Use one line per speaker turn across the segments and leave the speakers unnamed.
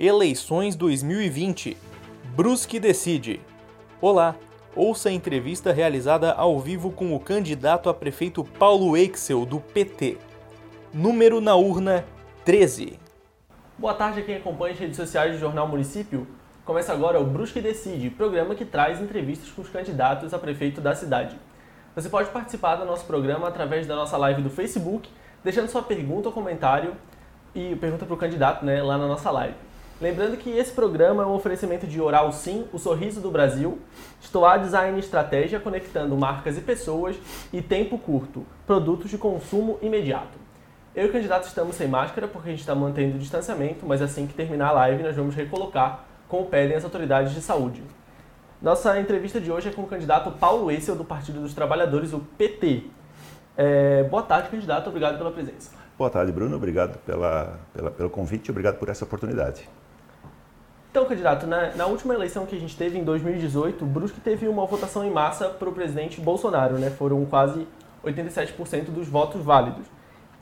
Eleições 2020. Brusque decide. Olá, ouça a entrevista realizada ao vivo com o candidato a prefeito PauloEixel, do PT. Número na urna 13.
Boa tarde a quem acompanha as redes sociais do Jornal Município. Começa agora o Brusque Decide, programa que traz entrevistas com os candidatos a prefeito da cidade. Você pode participar do nosso programa através da nossa live do Facebook, deixando sua pergunta ou comentário e pergunta para o candidato né, lá na nossa live. Lembrando que esse programa é um oferecimento de Oral Sim, o sorriso do Brasil, Stoa Design e Estratégia, conectando marcas e pessoas, e Tempo Curto, produtos de consumo imediato. Eu e o candidato estamos sem máscara porque a gente está mantendo o distanciamento, mas assim que terminar a live nós vamos recolocar, como pedem as autoridades de saúde. Nossa entrevista de hoje é com o candidato Paulo Essel, do Partido dos Trabalhadores, o PT. É, boa tarde, candidato. Obrigado pela presença.
Boa tarde, Bruno. Obrigado pela, pela, pelo convite obrigado por essa oportunidade.
Então, candidato, na, na, última eleição que a gente teve em 2018, o Brusque teve uma votação em massa para o presidente Bolsonaro, né? Foram quase 87% dos votos válidos.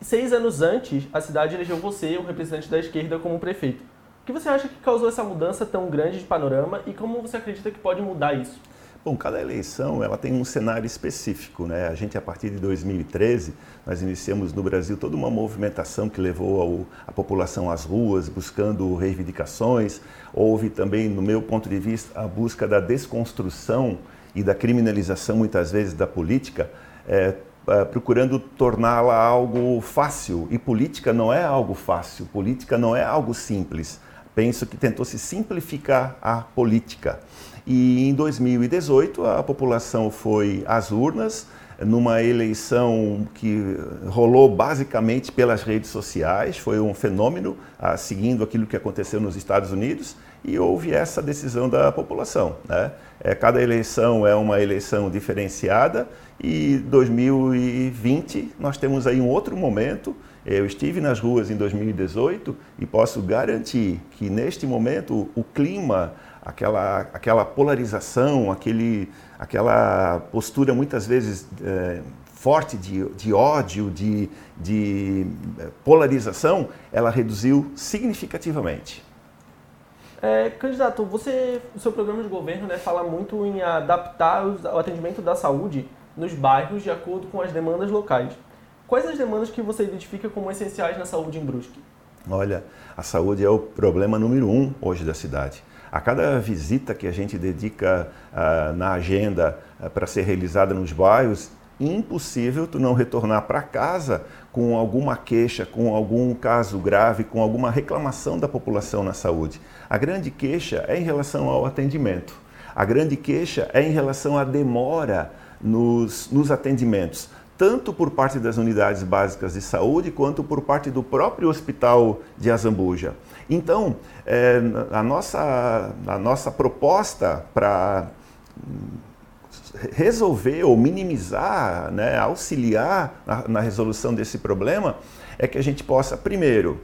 Seis anos antes, a cidade elegeu você, o representante da esquerda, como prefeito. O que você acha que causou essa mudança tão grande de panorama e como você acredita que pode mudar isso?
Bom, cada eleição ela tem um cenário específico, né? A gente a partir de 2013 nós iniciamos no Brasil toda uma movimentação que levou ao, a população às ruas buscando reivindicações. Houve também, no meu ponto de vista, a busca da desconstrução e da criminalização muitas vezes da política. É, é procurando torná-la algo fácil. E política não é algo fácil, política não é algo simples penso que tentou se simplificar a política. E em 2018 a população foi às urnas numa eleição que rolou basicamente pelas redes sociais, foi um fenômeno, ah, seguindo aquilo que aconteceu nos Estados Unidos, e houve essa decisão da população. Né? É, cada eleição é uma eleição diferenciada, e 2020 nós temos aí um outro momento eu estive nas ruas em 2018 e posso garantir que neste momento o clima, aquela, aquela polarização, aquele, aquela postura muitas vezes é, forte de, de ódio, de, de é, polarização, ela reduziu significativamente.
É, candidato, você, o seu programa de governo né, fala muito em adaptar o atendimento da saúde nos bairros de acordo com as demandas locais. Quais as demandas que você identifica como essenciais na saúde em Brusque?
Olha, a saúde é o problema número um hoje da cidade. A cada visita que a gente dedica uh, na agenda uh, para ser realizada nos bairros, impossível tu não retornar para casa com alguma queixa, com algum caso grave, com alguma reclamação da população na saúde. A grande queixa é em relação ao atendimento. A grande queixa é em relação à demora nos, nos atendimentos tanto por parte das unidades básicas de saúde quanto por parte do próprio hospital de Azambuja. Então, é, a, nossa, a nossa proposta para resolver ou minimizar, né, auxiliar na, na resolução desse problema é que a gente possa, primeiro,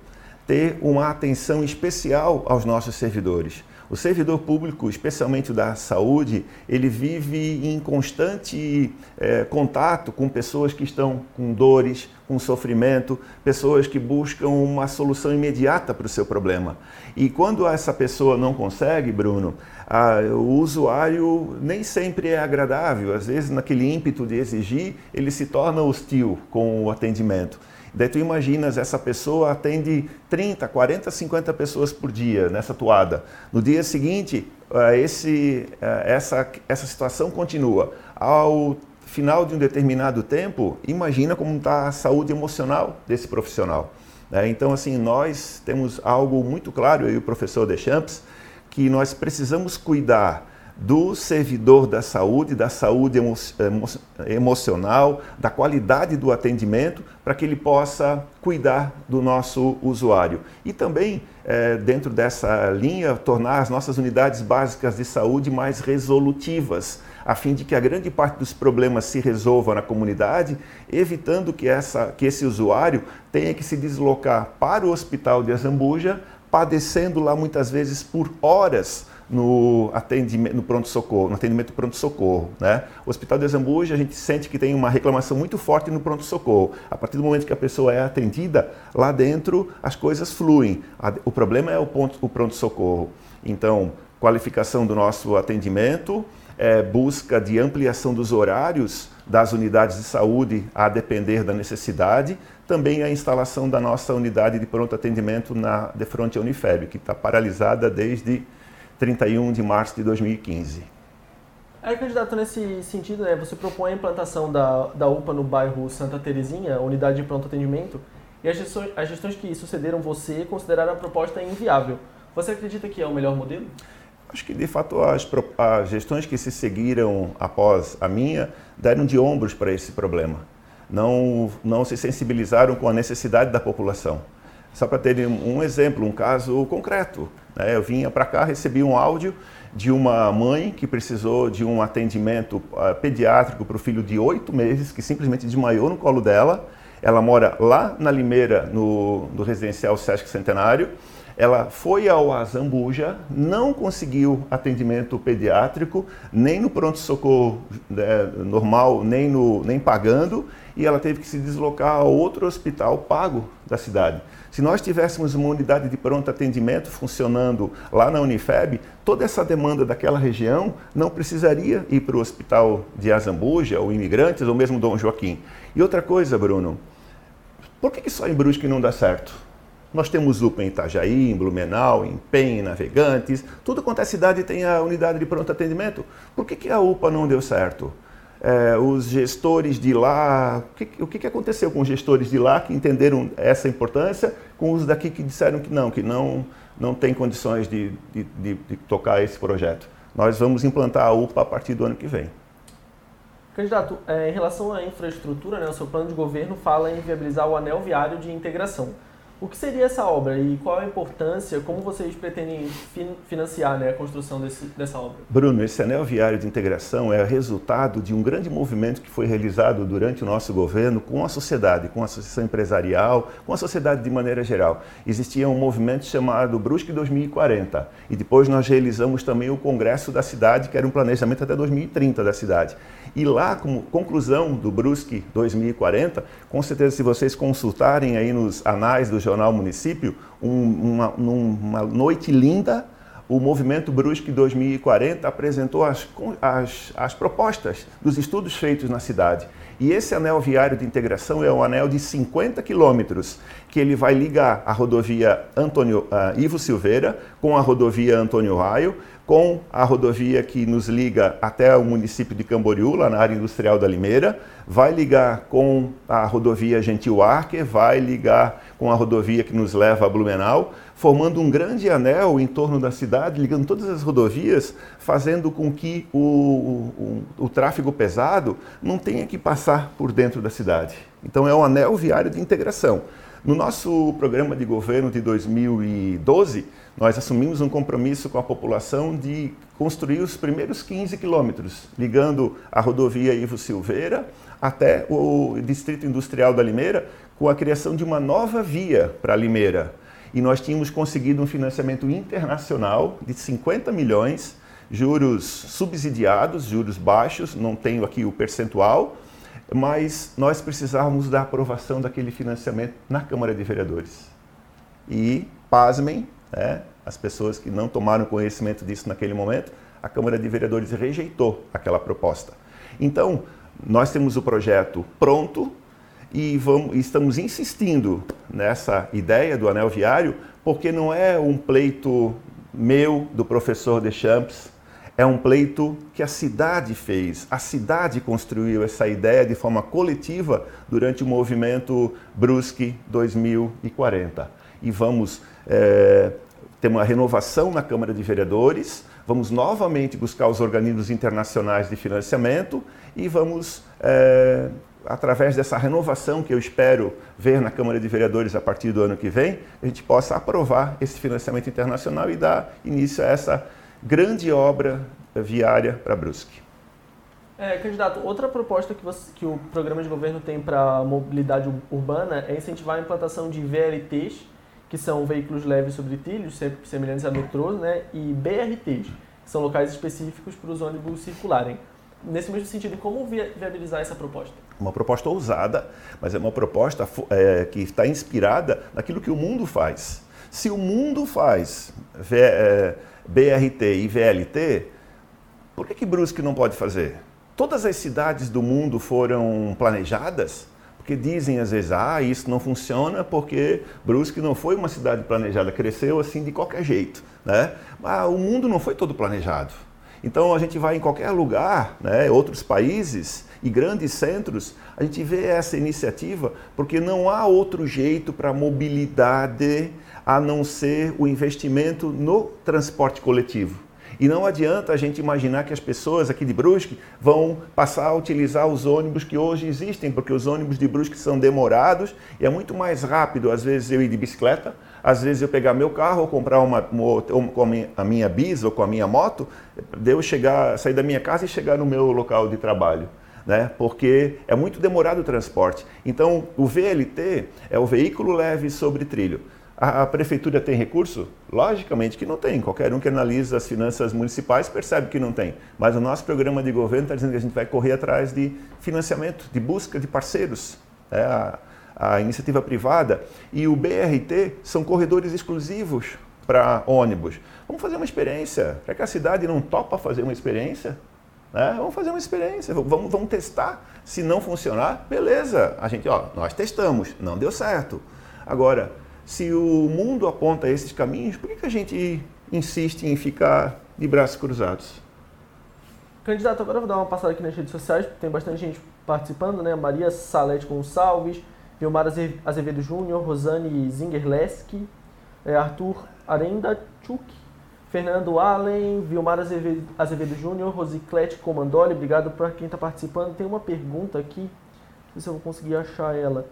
ter uma atenção especial aos nossos servidores. O servidor público, especialmente da saúde, ele vive em constante é, contato com pessoas que estão com dores, com sofrimento, pessoas que buscam uma solução imediata para o seu problema. E quando essa pessoa não consegue, Bruno, a, o usuário nem sempre é agradável. Às vezes, naquele ímpeto de exigir, ele se torna hostil com o atendimento. Daí tu imaginas, essa pessoa atende 30, 40, 50 pessoas por dia nessa toada. No dia seguinte, eh, esse, eh, essa, essa situação continua. Ao final de um determinado tempo, imagina como está a saúde emocional desse profissional. Né? Então, assim, nós temos algo muito claro, eu e o professor Deschamps, que nós precisamos cuidar do servidor da saúde, da saúde emo emo emocional, da qualidade do atendimento, para que ele possa cuidar do nosso usuário. E também, é, dentro dessa linha, tornar as nossas unidades básicas de saúde mais resolutivas, a fim de que a grande parte dos problemas se resolva na comunidade, evitando que, essa, que esse usuário tenha que se deslocar para o hospital de Azambuja, padecendo lá muitas vezes por horas no atendimento no pronto socorro, no atendimento pronto socorro, né? O Hospital de Zambuja a gente sente que tem uma reclamação muito forte no pronto socorro. A partir do momento que a pessoa é atendida lá dentro, as coisas fluem. O problema é o, ponto, o pronto socorro. Então, qualificação do nosso atendimento, é, busca de ampliação dos horários das unidades de saúde a depender da necessidade, também a instalação da nossa unidade de pronto atendimento na de fronte Unifeb, que está paralisada desde 31 de março de 2015.
É, candidato, nesse sentido, né, você propõe a implantação da, da UPA no bairro Santa Terezinha, unidade de pronto atendimento, e as gestões, as gestões que sucederam você consideraram a proposta inviável. Você acredita que é o melhor modelo?
Acho que, de fato, as, as gestões que se seguiram após a minha deram de ombros para esse problema. Não, não se sensibilizaram com a necessidade da população. Só para terem um exemplo, um caso concreto. Né? Eu vinha para cá, recebi um áudio de uma mãe que precisou de um atendimento uh, pediátrico para o filho de oito meses, que simplesmente desmaiou no colo dela. Ela mora lá na Limeira, no, no residencial Sesc Centenário ela foi ao Azambuja, não conseguiu atendimento pediátrico, nem no pronto-socorro né, normal, nem, no, nem pagando, e ela teve que se deslocar a outro hospital pago da cidade. Se nós tivéssemos uma unidade de pronto atendimento funcionando lá na Unifeb, toda essa demanda daquela região não precisaria ir para o hospital de Azambuja, ou imigrantes, ou mesmo Dom Joaquim. E outra coisa, Bruno, por que, que só em Brusque não dá certo? Nós temos UPA em Itajaí, em Blumenau, em Penha, em Navegantes. Tudo quanto é cidade tem a unidade de pronto atendimento. Por que, que a UPA não deu certo? É, os gestores de lá, o, que, o que, aconteceu com os gestores de lá que entenderam essa importância, com os daqui que disseram que não, que não, não tem condições de, de, de, de tocar esse projeto? Nós vamos implantar a UPA a partir do ano que vem.
Candidato, é, em relação à infraestrutura, né, o seu plano de governo fala em viabilizar o anel viário de integração. O que seria essa obra e qual a importância, como vocês pretendem fin financiar né, a construção desse, dessa obra?
Bruno, esse anel viário de integração é resultado de um grande movimento que foi realizado durante o nosso governo com a sociedade, com a associação empresarial, com a sociedade de maneira geral. Existia um movimento chamado Brusque 2040 e depois nós realizamos também o Congresso da Cidade, que era um planejamento até 2030 da cidade. E lá, como conclusão do Brusque 2040, com certeza se vocês consultarem aí nos anais do Jornal Município, um, uma, uma noite linda, o Movimento Brusque 2040 apresentou as, as, as propostas dos estudos feitos na cidade. E esse anel viário de integração é um anel de 50 quilômetros, que ele vai ligar a rodovia Antônio, uh, Ivo Silveira com a rodovia Antônio Raio, com a rodovia que nos liga até o município de Camboriú, lá na área industrial da Limeira, vai ligar com a rodovia Gentil Arque, vai ligar com a rodovia que nos leva a Blumenau, formando um grande anel em torno da cidade, ligando todas as rodovias, fazendo com que o, o, o tráfego pesado não tenha que passar por dentro da cidade. Então é um anel viário de integração. No nosso programa de governo de 2012, nós assumimos um compromisso com a população de construir os primeiros 15 quilômetros, ligando a rodovia Ivo Silveira até o Distrito Industrial da Limeira, com a criação de uma nova via para Limeira. E nós tínhamos conseguido um financiamento internacional de 50 milhões, juros subsidiados, juros baixos, não tenho aqui o percentual, mas nós precisávamos da aprovação daquele financiamento na Câmara de Vereadores. E, pasmem, né, as pessoas que não tomaram conhecimento disso naquele momento, a Câmara de Vereadores rejeitou aquela proposta. Então, nós temos o projeto pronto e vamos, estamos insistindo nessa ideia do anel viário, porque não é um pleito meu, do professor Deschamps, é um pleito que a cidade fez. A cidade construiu essa ideia de forma coletiva durante o movimento Brusque 2040. E vamos é, ter uma renovação na Câmara de Vereadores, vamos novamente buscar os organismos internacionais de financiamento e vamos, é, através dessa renovação que eu espero ver na Câmara de Vereadores a partir do ano que vem, a gente possa aprovar esse financiamento internacional e dar início a essa grande obra viária para Brusque.
É, candidato, outra proposta que, você, que o programa de governo tem para a mobilidade urbana é incentivar a implantação de VLTs que são veículos leves sobre trilhos, sempre semelhantes a metrôs, né? E BRTs, que são locais específicos para os ônibus circularem. Nesse mesmo sentido, como viabilizar essa proposta?
Uma proposta ousada, mas é uma proposta é, que está inspirada naquilo que o mundo faz. Se o mundo faz é, BRT e VLT, por que, que Brusque não pode fazer? Todas as cidades do mundo foram planejadas, porque dizem às vezes, ah, isso não funciona porque Brusque não foi uma cidade planejada, cresceu assim de qualquer jeito. Né? Mas o mundo não foi todo planejado. Então a gente vai em qualquer lugar, né, outros países e grandes centros, a gente vê essa iniciativa porque não há outro jeito para mobilidade a não ser o investimento no transporte coletivo. E não adianta a gente imaginar que as pessoas aqui de Brusque vão passar a utilizar os ônibus que hoje existem, porque os ônibus de Brusque são demorados e é muito mais rápido, às vezes, eu ir de bicicleta, às vezes eu pegar meu carro ou comprar uma, com a minha bis ou com a minha moto, de eu chegar, sair da minha casa e chegar no meu local de trabalho. Né? porque é muito demorado o transporte. Então, o VLT é o veículo leve sobre trilho. A, a, prefeitura tem recurso? Logicamente que não tem. Qualquer um que analisa as finanças municipais percebe que não tem. Mas o nosso programa de governo está dizendo que a gente vai correr atrás de financiamento, de busca de parceiros. É, a, a iniciativa privada e o BRT são corredores exclusivos para ônibus. Vamos fazer uma experiência. Será que a cidade não topa fazer uma experiência? Né? Vamos fazer uma experiência, vamos, vamos testar. Se não funcionar, beleza. A gente, ó, nós testamos, não deu certo. Agora, se o mundo aponta esses caminhos, por que, que a gente insiste em ficar de braços cruzados?
Candidato, agora eu vou dar uma passada aqui nas redes sociais, tem bastante gente participando, né? Maria Salete Gonçalves, Vilmar Azevedo Júnior, Rosane Zingerleski, é, Arthur Arenda Chuk, Fernando Allen, Vilmar Azevedo, Azevedo Júnior, Rosiclete Comandoli, obrigado para quem está participando. Tem uma pergunta aqui, não sei se eu vou conseguir achar ela.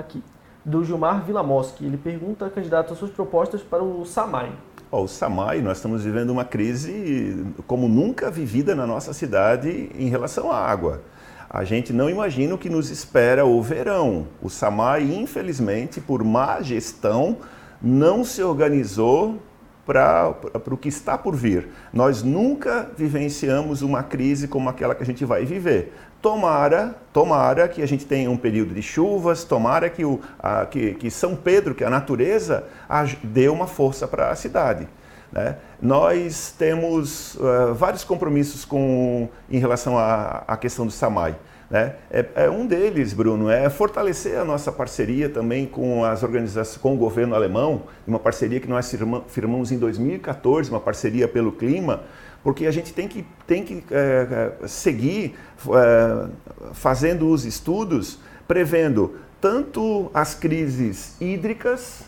Aqui do Gilmar Vilamoski. Ele pergunta, candidato, as suas propostas para o SAMAI.
Oh, o SAMAI, nós estamos vivendo uma crise como nunca vivida na nossa cidade em relação à água. A gente não imagina o que nos espera o verão. O SAMAI, infelizmente, por má gestão, não se organizou para o que está por vir. Nós nunca vivenciamos uma crise como aquela que a gente vai viver. Tomara, tomara que a gente tenha um período de chuvas, tomara que, o, a, que, que São Pedro, que a natureza, a, dê uma força para a cidade. Né? Nós temos uh, vários compromissos com, em relação à, à questão do SAMAI. Né? É, é, um deles, Bruno, é fortalecer a nossa parceria também com as organizações, com o governo alemão, uma parceria que nós firmamos em 2014, uma parceria pelo clima, porque a gente tem que, tem que é, seguir é, fazendo os estudos, prevendo tanto as crises hídricas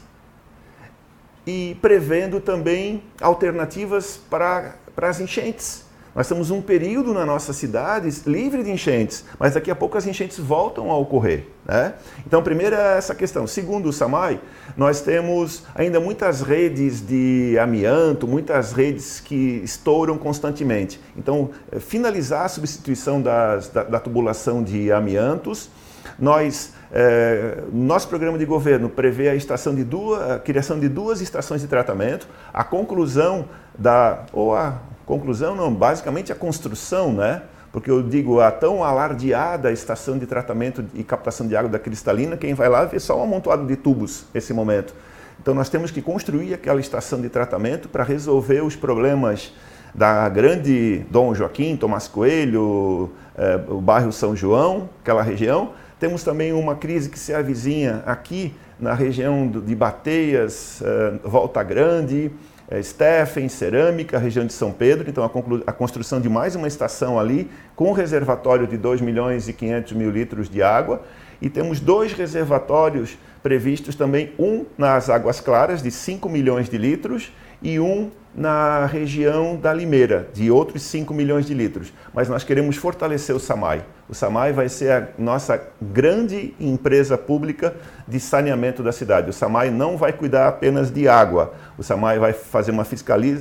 e prevendo também alternativas para, para as enchentes. Nós temos um período na nossa cidade livre de enchentes, mas daqui a pouco as enchentes voltam a ocorrer. Né? Então, primeiro é essa questão. Segundo o SAMAI, nós temos ainda muitas redes de amianto, muitas redes que estouram constantemente. Então, é, finalizar a substituição das, da, da tubulação de amiantos, nós é, nosso programa de governo prevê a, estação de duas, a criação de duas estações de tratamento, a conclusão da, ou a Conclusão, não, basicamente a construção, né? Porque eu digo, a tão alardeada estação de tratamento e captação de água da cristalina, quem vai lá vê só um amontoado de tubos nesse momento. Então nós temos que construir aquela estação de tratamento para resolver os problemas da grande Dom Joaquim, Tomás Coelho, eh, o bairro São João, aquela região. Temos também uma crise que se avizinha aqui na região de Bateias, eh, Volta Grande, é, Steffen, Cerâmica, região de São Pedro, então a, a, construção de mais uma estação ali, com um reservatório de 2 milhões e 500 mil litros de água, e temos dois reservatórios previstos também, um nas Águas Claras, de 5 milhões de litros, e um na região da Limeira, de outros 5 milhões de litros. Mas nós queremos fortalecer o SAMAI. O SAMAI vai ser a nossa grande empresa pública de saneamento da cidade. O SAMAI não vai cuidar apenas de água. O SAMAI vai fazer uma,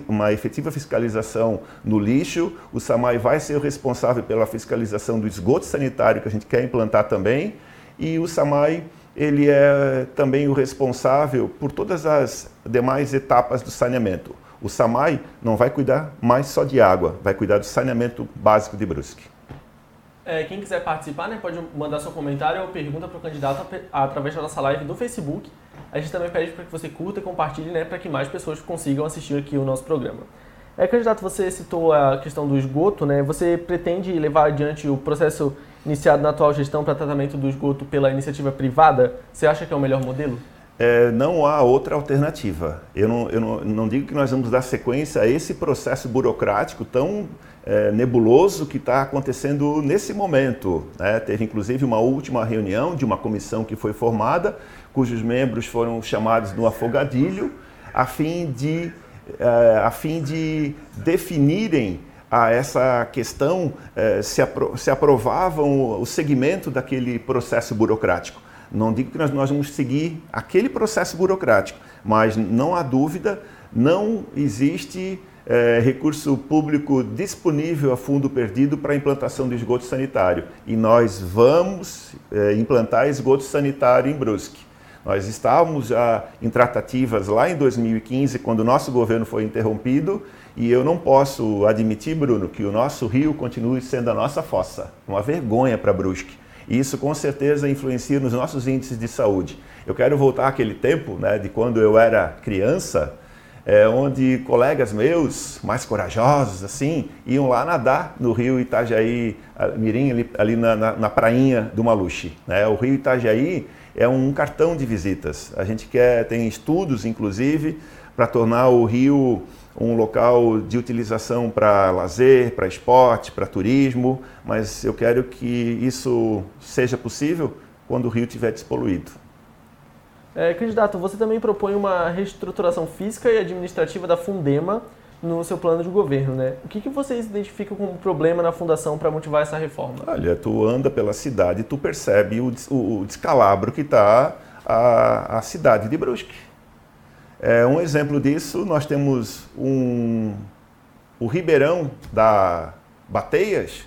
uma efetiva fiscalização no lixo. O SAMAI vai ser o responsável pela fiscalização do esgoto sanitário que a gente quer implantar também. E o SAMAI ele é também o responsável por todas as demais etapas do saneamento. O SAMAI não vai cuidar mais só de água, vai cuidar do saneamento básico de Brusque.
É, quem quiser participar, né, pode mandar seu comentário ou pergunta para o candidato através da nossa live do Facebook. A gente também pede para que você curta e compartilhe, né, para que mais pessoas consigam assistir aqui o nosso programa. É, candidato, você citou a questão do esgoto, né? Você pretende levar adiante o processo iniciado na atual gestão para tratamento do esgoto pela iniciativa privada? Você acha que é o melhor modelo?
É, não há outra alternativa. Eu, não, eu não, não, digo que nós vamos dar sequência a esse processo burocrático tão é, nebuloso que está acontecendo nesse momento. Né? Teve inclusive uma última reunião de uma comissão que foi formada, cujos membros foram chamados no afogadilho, a fim de uh, a fim de definirem a essa questão uh, se, apro se aprovavam o segmento daquele processo burocrático. Não digo que nós, nós vamos seguir aquele processo burocrático, mas não há dúvida, não existe é, recurso público disponível a fundo perdido para implantação de esgoto sanitário. E nós vamos é, implantar esgoto sanitário em Brusque. Nós estávamos já em tratativas lá em 2015, quando o nosso governo foi interrompido, e eu não posso admitir, Bruno, que o nosso rio continue sendo a nossa fossa. Uma vergonha para Brusque. E isso com certeza influencia nos nossos índices de saúde. Eu quero voltar àquele tempo, né, de quando eu era criança, é, onde colegas meus, mais corajosos assim, iam lá nadar no rio Itajaí, Mirim, ali, ali na, na, na prainha do Maluche. Né? O rio Itajaí é um cartão de visitas. A gente quer, tem estudos, inclusive, para tornar o Rio um local de utilização para lazer, para esporte, para turismo, mas eu quero que isso seja possível quando o Rio estiver despoluído.
É, candidato, você também propõe uma reestruturação física e administrativa da Fundema no seu plano de governo, né? O que, que vocês identificam como problema na fundação para motivar essa reforma?
Olha, tu anda pela cidade e tu percebe o, o, descalabro que está a, a cidade de Brusque. É, um exemplo disso, nós temos um, o Ribeirão da Bateias,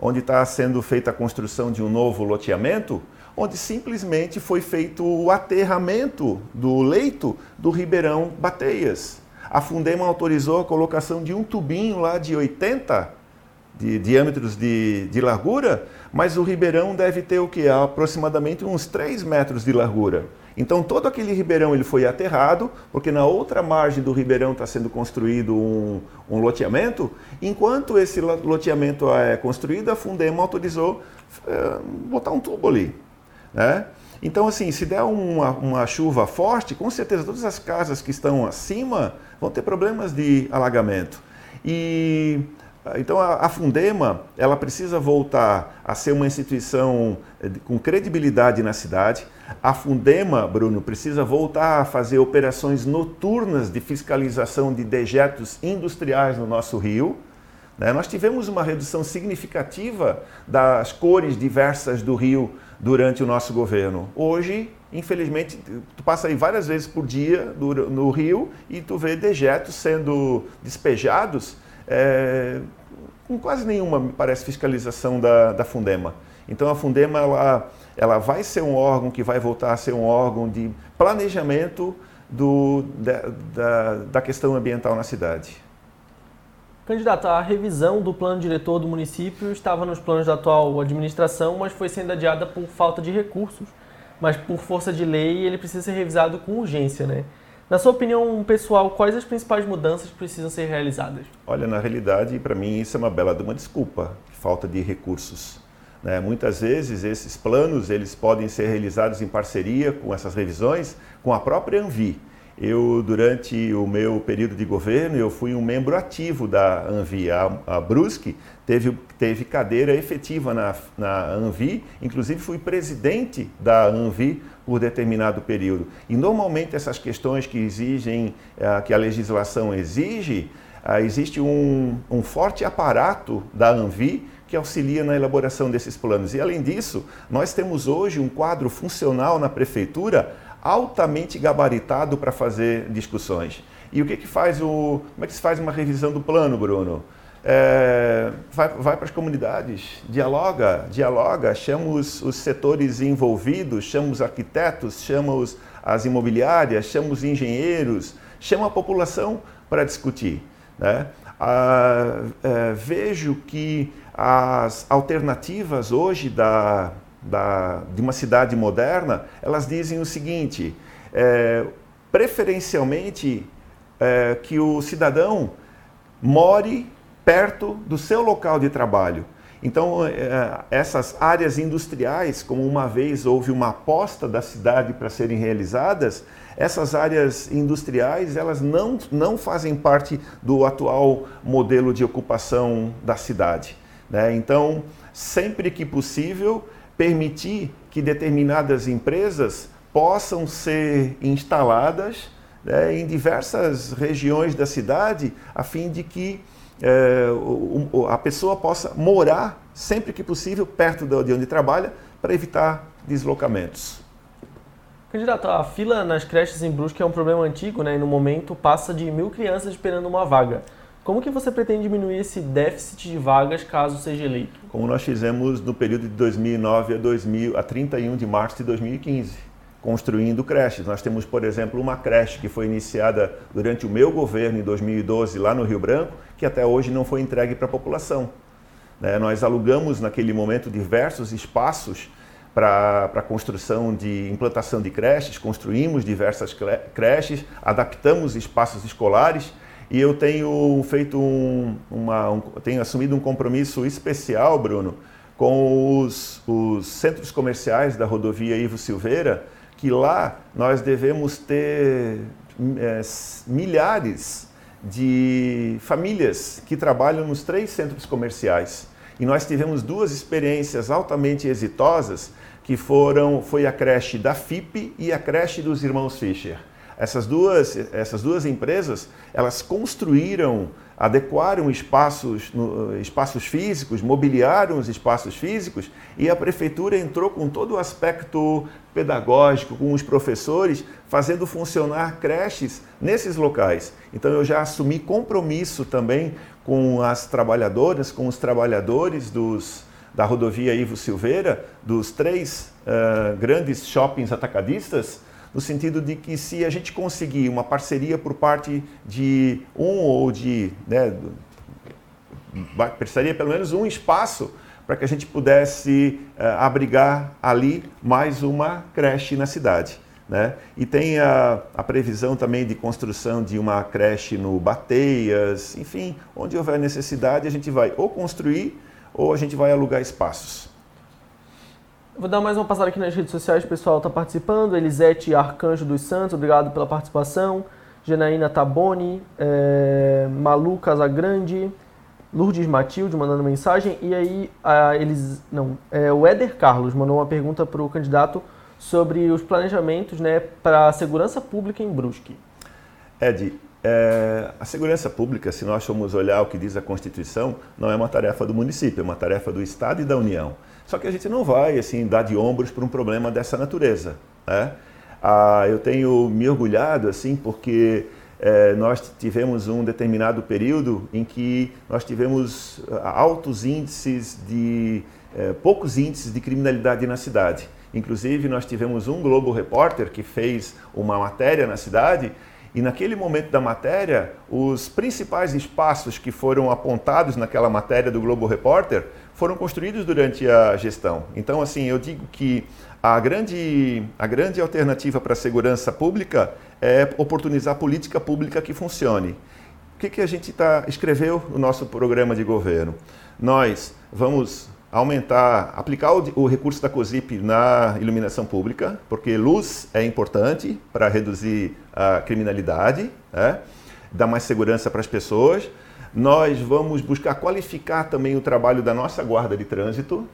onde está sendo feita a construção de um novo loteamento, onde simplesmente foi feito o aterramento do leito do Ribeirão Bateias a Fundema autorizou a colocação de um tubinho lá de 80 de diâmetros de, de largura, mas o ribeirão deve ter o que? Aproximadamente uns 3 metros de largura. Então todo aquele ribeirão ele foi aterrado, porque na outra margem do ribeirão está sendo construído um, um, loteamento. Enquanto esse loteamento é construído, a Fundema autorizou é, botar um tubo ali. Né? Então, assim, se der uma, uma chuva forte, com certeza todas as casas que estão acima vão ter problemas de alagamento. E então a, a, Fundema ela precisa voltar a ser uma instituição eh, com credibilidade na cidade. A Fundema, Bruno, precisa voltar a fazer operações noturnas de fiscalização de dejetos industriais no nosso rio. Né? Nós tivemos uma redução significativa das cores diversas do rio durante o nosso governo. Hoje, infelizmente, tu passa aí várias vezes por dia no rio e tu vê dejetos sendo despejados é, com quase nenhuma, me parece, fiscalização da, da Fundema. Então a Fundema ela, ela vai ser um órgão que vai voltar a ser um órgão de planejamento do, da, da, da questão ambiental na cidade.
Candidato, a revisão do plano diretor do município estava nos planos da atual administração, mas foi sendo adiada por falta de recursos. Mas por força de lei, ele precisa ser revisado com urgência, né? Na sua opinião pessoal, quais as principais mudanças precisam ser realizadas?
Olha, na realidade, para mim isso é uma bela de uma desculpa, falta de recursos. Né? Muitas vezes esses planos eles podem ser realizados em parceria com essas revisões com a própria Anvi. Eu, durante o meu período de governo, eu fui um membro ativo da Anvi. A, a Brusque teve, teve cadeira efetiva na, na Anvi, inclusive fui presidente da Anvi por determinado período. E normalmente essas questões que exigem, uh, que a legislação exige, uh, existe um, um forte aparato da Anvi que auxilia na elaboração desses planos. E além disso, nós temos hoje um quadro funcional na prefeitura altamente gabaritado para fazer discussões. E o que, que faz o. Como é que se faz uma revisão do plano, Bruno? é, vai, vai para as comunidades, dialoga, dialoga, chama os, os, setores envolvidos, chama os arquitetos, chama os, as imobiliárias, chama os engenheiros, chama a população para discutir. Né? Ah, é, vejo que as alternativas hoje da, da, de uma cidade moderna, elas dizem o seguinte, é, preferencialmente é, que o cidadão more perto do seu local de trabalho. Então, é, essas áreas industriais, como uma vez houve uma aposta da cidade para serem realizadas, essas áreas industriais elas não, não fazem parte do atual modelo de ocupação da cidade. Né? Então, sempre que possível, permitir que determinadas empresas possam ser instaladas né, em diversas regiões da cidade, a fim de que é, a pessoa possa morar sempre que possível perto de onde trabalha para evitar deslocamentos.
Candidato, a fila nas creches em Brusque é um problema antigo, né? E no momento passa de mil crianças esperando uma vaga. Como que você pretende diminuir esse déficit de vagas caso seja eleito?
Como nós fizemos no período de 2009 a, 2000, a 31 de março de 2015, construindo creches. Nós temos, por exemplo, uma creche que foi iniciada durante o meu governo em 2012 lá no Rio Branco, que até hoje não foi entregue para a população. Né? Nós alugamos naquele momento diversos espaços para a construção de implantação de creches, construímos diversas creches, adaptamos espaços escolares e eu tenho feito um, uma, um, tenho assumido um compromisso especial, Bruno, com os, os centros comerciais da rodovia Ivo Silveira, que lá nós devemos ter é, milhares de famílias que trabalham nos três centros comerciais. E nós tivemos duas experiências altamente exitosas, que foram foi a creche da FIP e a creche dos irmãos Fischer. Essas duas, essas duas empresas, elas construíram, adequaram espaços, espaços físicos, mobiliaram os espaços físicos e a prefeitura entrou com todo o aspecto pedagógico, com os professores, fazendo funcionar creches nesses locais. Então eu já assumi compromisso também com as trabalhadoras, com os trabalhadores dos, da rodovia Ivo Silveira, dos três uh, grandes shoppings atacadistas, no sentido de que se a gente conseguir uma parceria por parte de um ou de. Né, precisaria pelo menos um espaço para que a gente pudesse uh, abrigar ali mais uma creche na cidade. Né? E tem a, a, previsão também de construção de uma creche no Bateias, enfim, onde houver necessidade, a gente vai ou construir ou a gente vai alugar espaços.
Vou dar mais uma passada aqui nas redes sociais, o pessoal está participando. Elisete Arcanjo dos Santos, obrigado pela participação. Janaína Taboni, é, Malu Casagrande, Lourdes Matilde mandando mensagem. E aí, a, eles, não, é, o Éder Carlos mandou uma pergunta para o candidato sobre os planejamentos né, para a segurança pública em Brusque.
Ed, é, a segurança pública, se nós formos olhar o que diz a Constituição, não é uma tarefa do município, é uma tarefa do Estado e da União. Só que a gente não vai assim dar de ombros para um problema dessa natureza. Né? Ah, eu tenho me orgulhado assim porque é, nós tivemos um determinado período em que nós tivemos ah, altos índices de é, poucos índices de criminalidade na cidade. Inclusive nós tivemos um Globo Repórter que fez uma matéria na cidade e naquele momento da matéria, os principais espaços que foram apontados naquela matéria do Globo Repórter foram construídos durante a gestão. Então, assim, eu digo que a grande, a grande alternativa para a segurança pública é oportunizar política pública que funcione. O que, que a gente tá, escreveu no nosso programa de governo? Nós vamos aumentar, aplicar o, o, recurso da COSIP na iluminação pública, porque luz é importante para reduzir a criminalidade, né? dar mais segurança para as pessoas. Nós vamos buscar qualificar também o trabalho da nossa guarda de trânsito.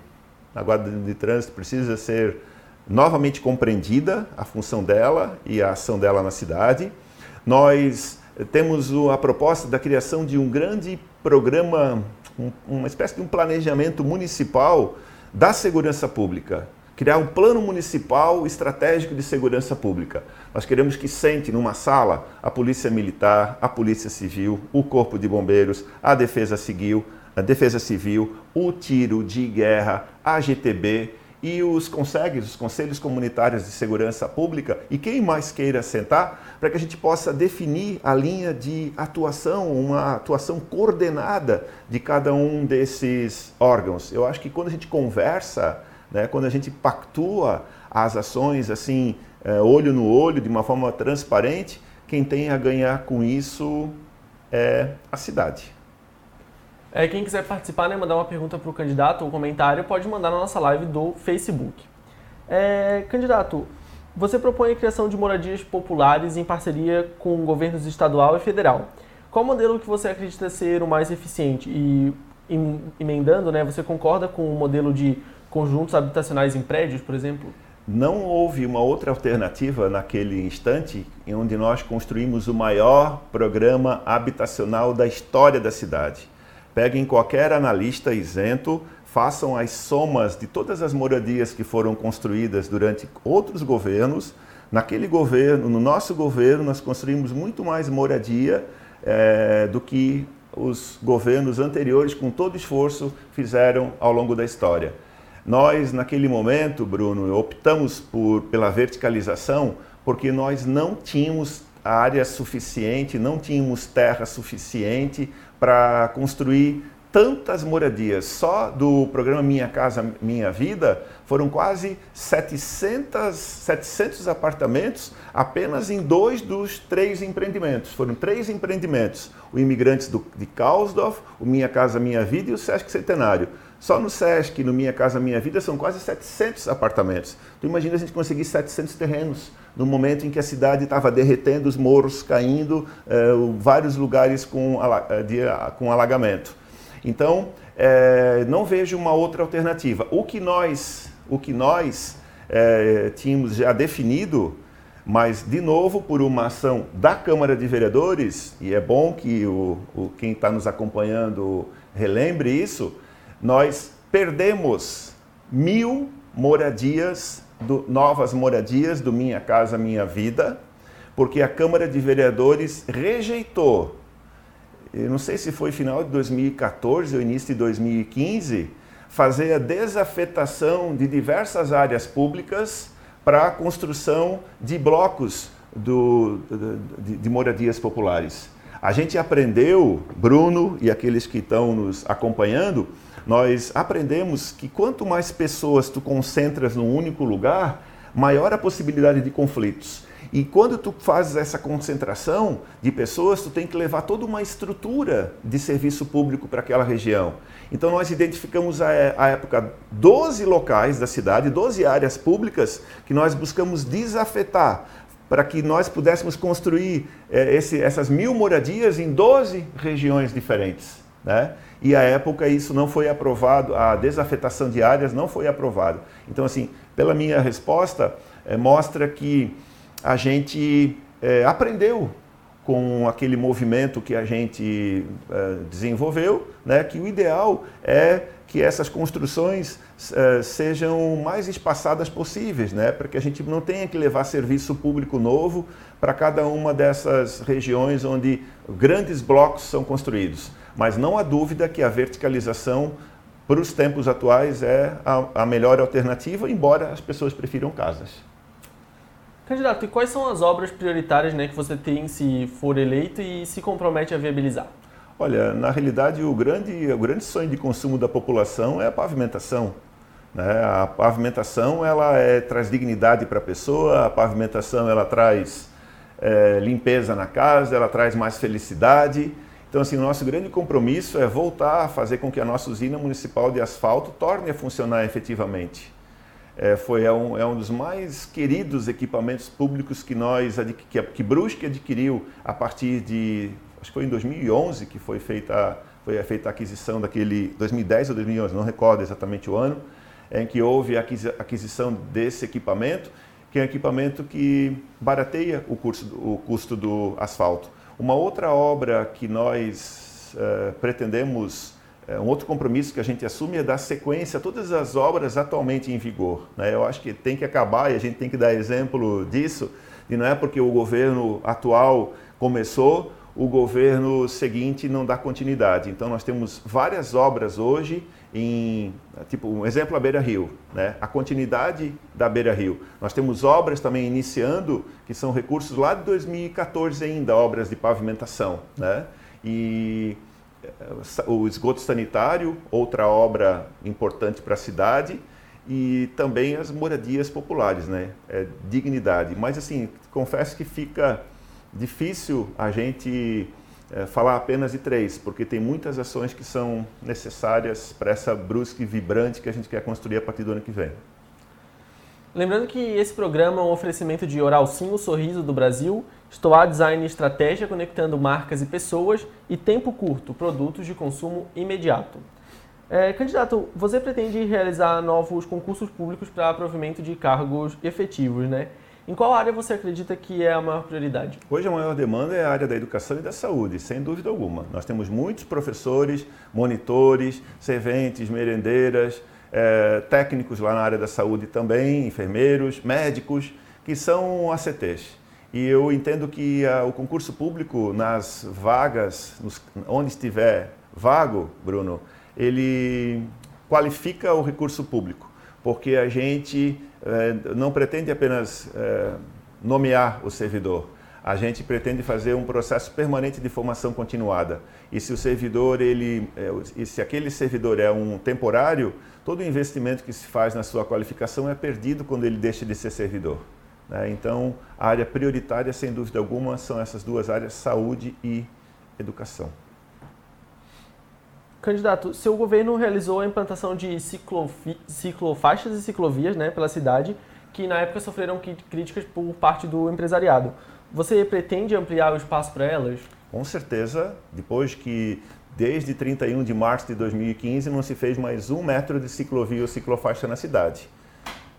A guarda de trânsito precisa ser novamente compreendida, a função dela e a ação dela na cidade. Nós temos a proposta da criação de um grande programa, uma espécie de um planejamento municipal da segurança pública. criar um plano municipal estratégico de segurança pública. Nós queremos que sente numa sala a Polícia Militar, a Polícia Civil, o Corpo de Bombeiros, a Defesa Civil, a Defesa Civil, o Tiro de Guerra, a GTB e os consegues, os conselhos comunitários de segurança pública e quem mais queira sentar para que a gente possa definir a linha de atuação, uma atuação coordenada de cada um desses órgãos. Eu acho que quando a gente conversa né? Quando a gente pactua as ações assim, é, olho no olho, de uma forma transparente, quem tem a ganhar com isso é a cidade.
É, quem quiser participar, né, mandar uma pergunta para o candidato ou comentário, pode mandar na nossa live do Facebook. É, candidato, você propõe a criação de moradias populares em parceria com governos estadual e federal. Qual modelo que você acredita ser o mais eficiente? E emendando, né, você concorda com o modelo de conjuntos habitacionais em prédios, por exemplo?
Não houve uma outra alternativa naquele instante em onde nós construímos o maior programa habitacional da história da cidade. Peguem qualquer analista isento, façam as somas de todas as moradias que foram construídas durante outros governos. Naquele governo, no nosso governo, nós construímos muito mais moradia é, do que os governos anteriores, com todo esforço, fizeram ao longo da história. Nós, naquele momento, Bruno, optamos por, pela verticalização porque nós não tínhamos área suficiente, não tínhamos terra suficiente para construir tantas moradias. Só do programa Minha Casa Minha Vida foram quase 700, 700 apartamentos apenas em dois dos três empreendimentos. Foram três empreendimentos: o Imigrantes do, de Kausdorf, o Minha Casa Minha Vida e o Sesc Centenário. Só no SESC, no Minha Casa Minha Vida, são quase 700 apartamentos. Tu imagina a gente conseguir 700 terrenos no momento em que a cidade estava derretendo, os morros caindo, eh, vários lugares com, eh, de, com alagamento. Então, eh, não vejo uma outra alternativa. O que nós, o que nós tínhamos já definido, mas, de novo, por uma ação da Câmara de Vereadores, e é bom que o, o quem está nos acompanhando relembre isso, nós perdemos mil moradias, do, novas moradias do Minha Casa Minha Vida, porque a Câmara de Vereadores rejeitou, eu não sei se foi final de 2014 ou início de 2015, fazer a desafetação de diversas áreas públicas para a construção de blocos do, de, de moradias populares. A gente aprendeu, Bruno e aqueles que estão nos acompanhando, nós aprendemos que quanto mais pessoas tu concentras num único lugar, maior a possibilidade de conflitos. E quando tu fazes essa concentração de pessoas, tu tem que levar toda uma estrutura de serviço público para aquela região. Então nós identificamos a, época 12 locais da cidade, 12 áreas públicas que nós buscamos desafetar para que nós pudéssemos construir é, esse, essas mil moradias em 12 regiões diferentes. Né? e à época isso não foi aprovado, a desafetação de áreas não foi aprovada. Então, assim, pela minha resposta, é, mostra que a gente é, aprendeu com aquele movimento que a gente é, desenvolveu, né, que o ideal é que essas construções sejam mais espaçadas possíveis, né, para que a gente não tenha que levar serviço público novo para cada uma dessas regiões onde grandes blocos são construídos. Mas não há dúvida que a verticalização para os tempos atuais é a, a melhor alternativa, embora as pessoas prefiram casas.
Candidato, e quais são as obras prioritárias né, que você tem se for eleito e se compromete a viabilizar?
Olha, na realidade, o grande, o grande sonho de consumo da população é a pavimentação. Né? A pavimentação ela é, traz dignidade para a pessoa, a pavimentação ela traz é, limpeza na casa, ela traz mais felicidade então, assim, o nosso grande compromisso é voltar a fazer com que a nossa usina municipal de asfalto torne a funcionar efetivamente. É, foi é um, é um dos mais queridos equipamentos públicos que nós que, que Brusque adquiriu a partir de acho que foi em 2011 que foi feita foi feita a aquisição daquele 2010 ou 2011 não recordo exatamente o ano em que houve a aquisição desse equipamento que é um equipamento que barateia o, curso, o custo do asfalto uma outra obra que nós uh, pretendemos é, um outro compromisso que a gente assume é dar sequência a todas as obras atualmente em vigor. Né? Eu acho que tem que acabar e a gente tem que dar exemplo disso, e não é porque o governo atual começou, o governo seguinte não dá continuidade. Então nós temos várias obras hoje em, tipo, um exemplo a Beira Rio, né? a continuidade da Beira Rio. Nós temos obras também iniciando, que são recursos lá de 2014 ainda, obras de pavimentação. Né? E eh, o esgoto sanitário, outra obra importante para a cidade, e também as moradias populares, né? É, dignidade. Mas assim, confesso que fica difícil a gente é, falar apenas de três, porque tem muitas ações que são necessárias para essa brusque vibrante que a gente quer construir a partir do ano que vem.
Lembrando que esse programa é um oferecimento de Oral Sim, o sorriso do Brasil, Stoa Design e Estratégia conectando marcas e pessoas e Tempo Curto, produtos de consumo imediato. É, candidato, você pretende realizar novos concursos públicos para provimento de cargos efetivos, né? Em qual área você acredita que é a maior prioridade?
Hoje a maior demanda é a área da educação e da saúde, sem dúvida alguma. Nós temos muitos professores, monitores, serventes, merendeiras, é, técnicos lá na área da saúde também, enfermeiros, médicos, que são ACTs. E eu entendo que a, o concurso público, nas vagas, nos, onde estiver vago, Bruno, ele qualifica o recurso público, porque a gente não pretende apenas é, nomear o servidor, a gente pretende fazer um processo permanente de formação continuada. E se o servidor, ele, é, e se aquele servidor é um temporário, todo o investimento que se faz na sua qualificação é perdido quando ele deixa de ser servidor. Né? Então, a área prioritária, sem dúvida alguma, são essas duas áreas, saúde e educação.
Candidato, seu governo realizou a implantação de ciclofaixas e ciclovias né, pela cidade, que na época sofreram críticas por parte do empresariado. Você pretende ampliar o espaço para elas?
Com certeza, depois que desde 31 de março de 2015 não se fez mais um metro de ciclovia ou ciclofaixa na cidade.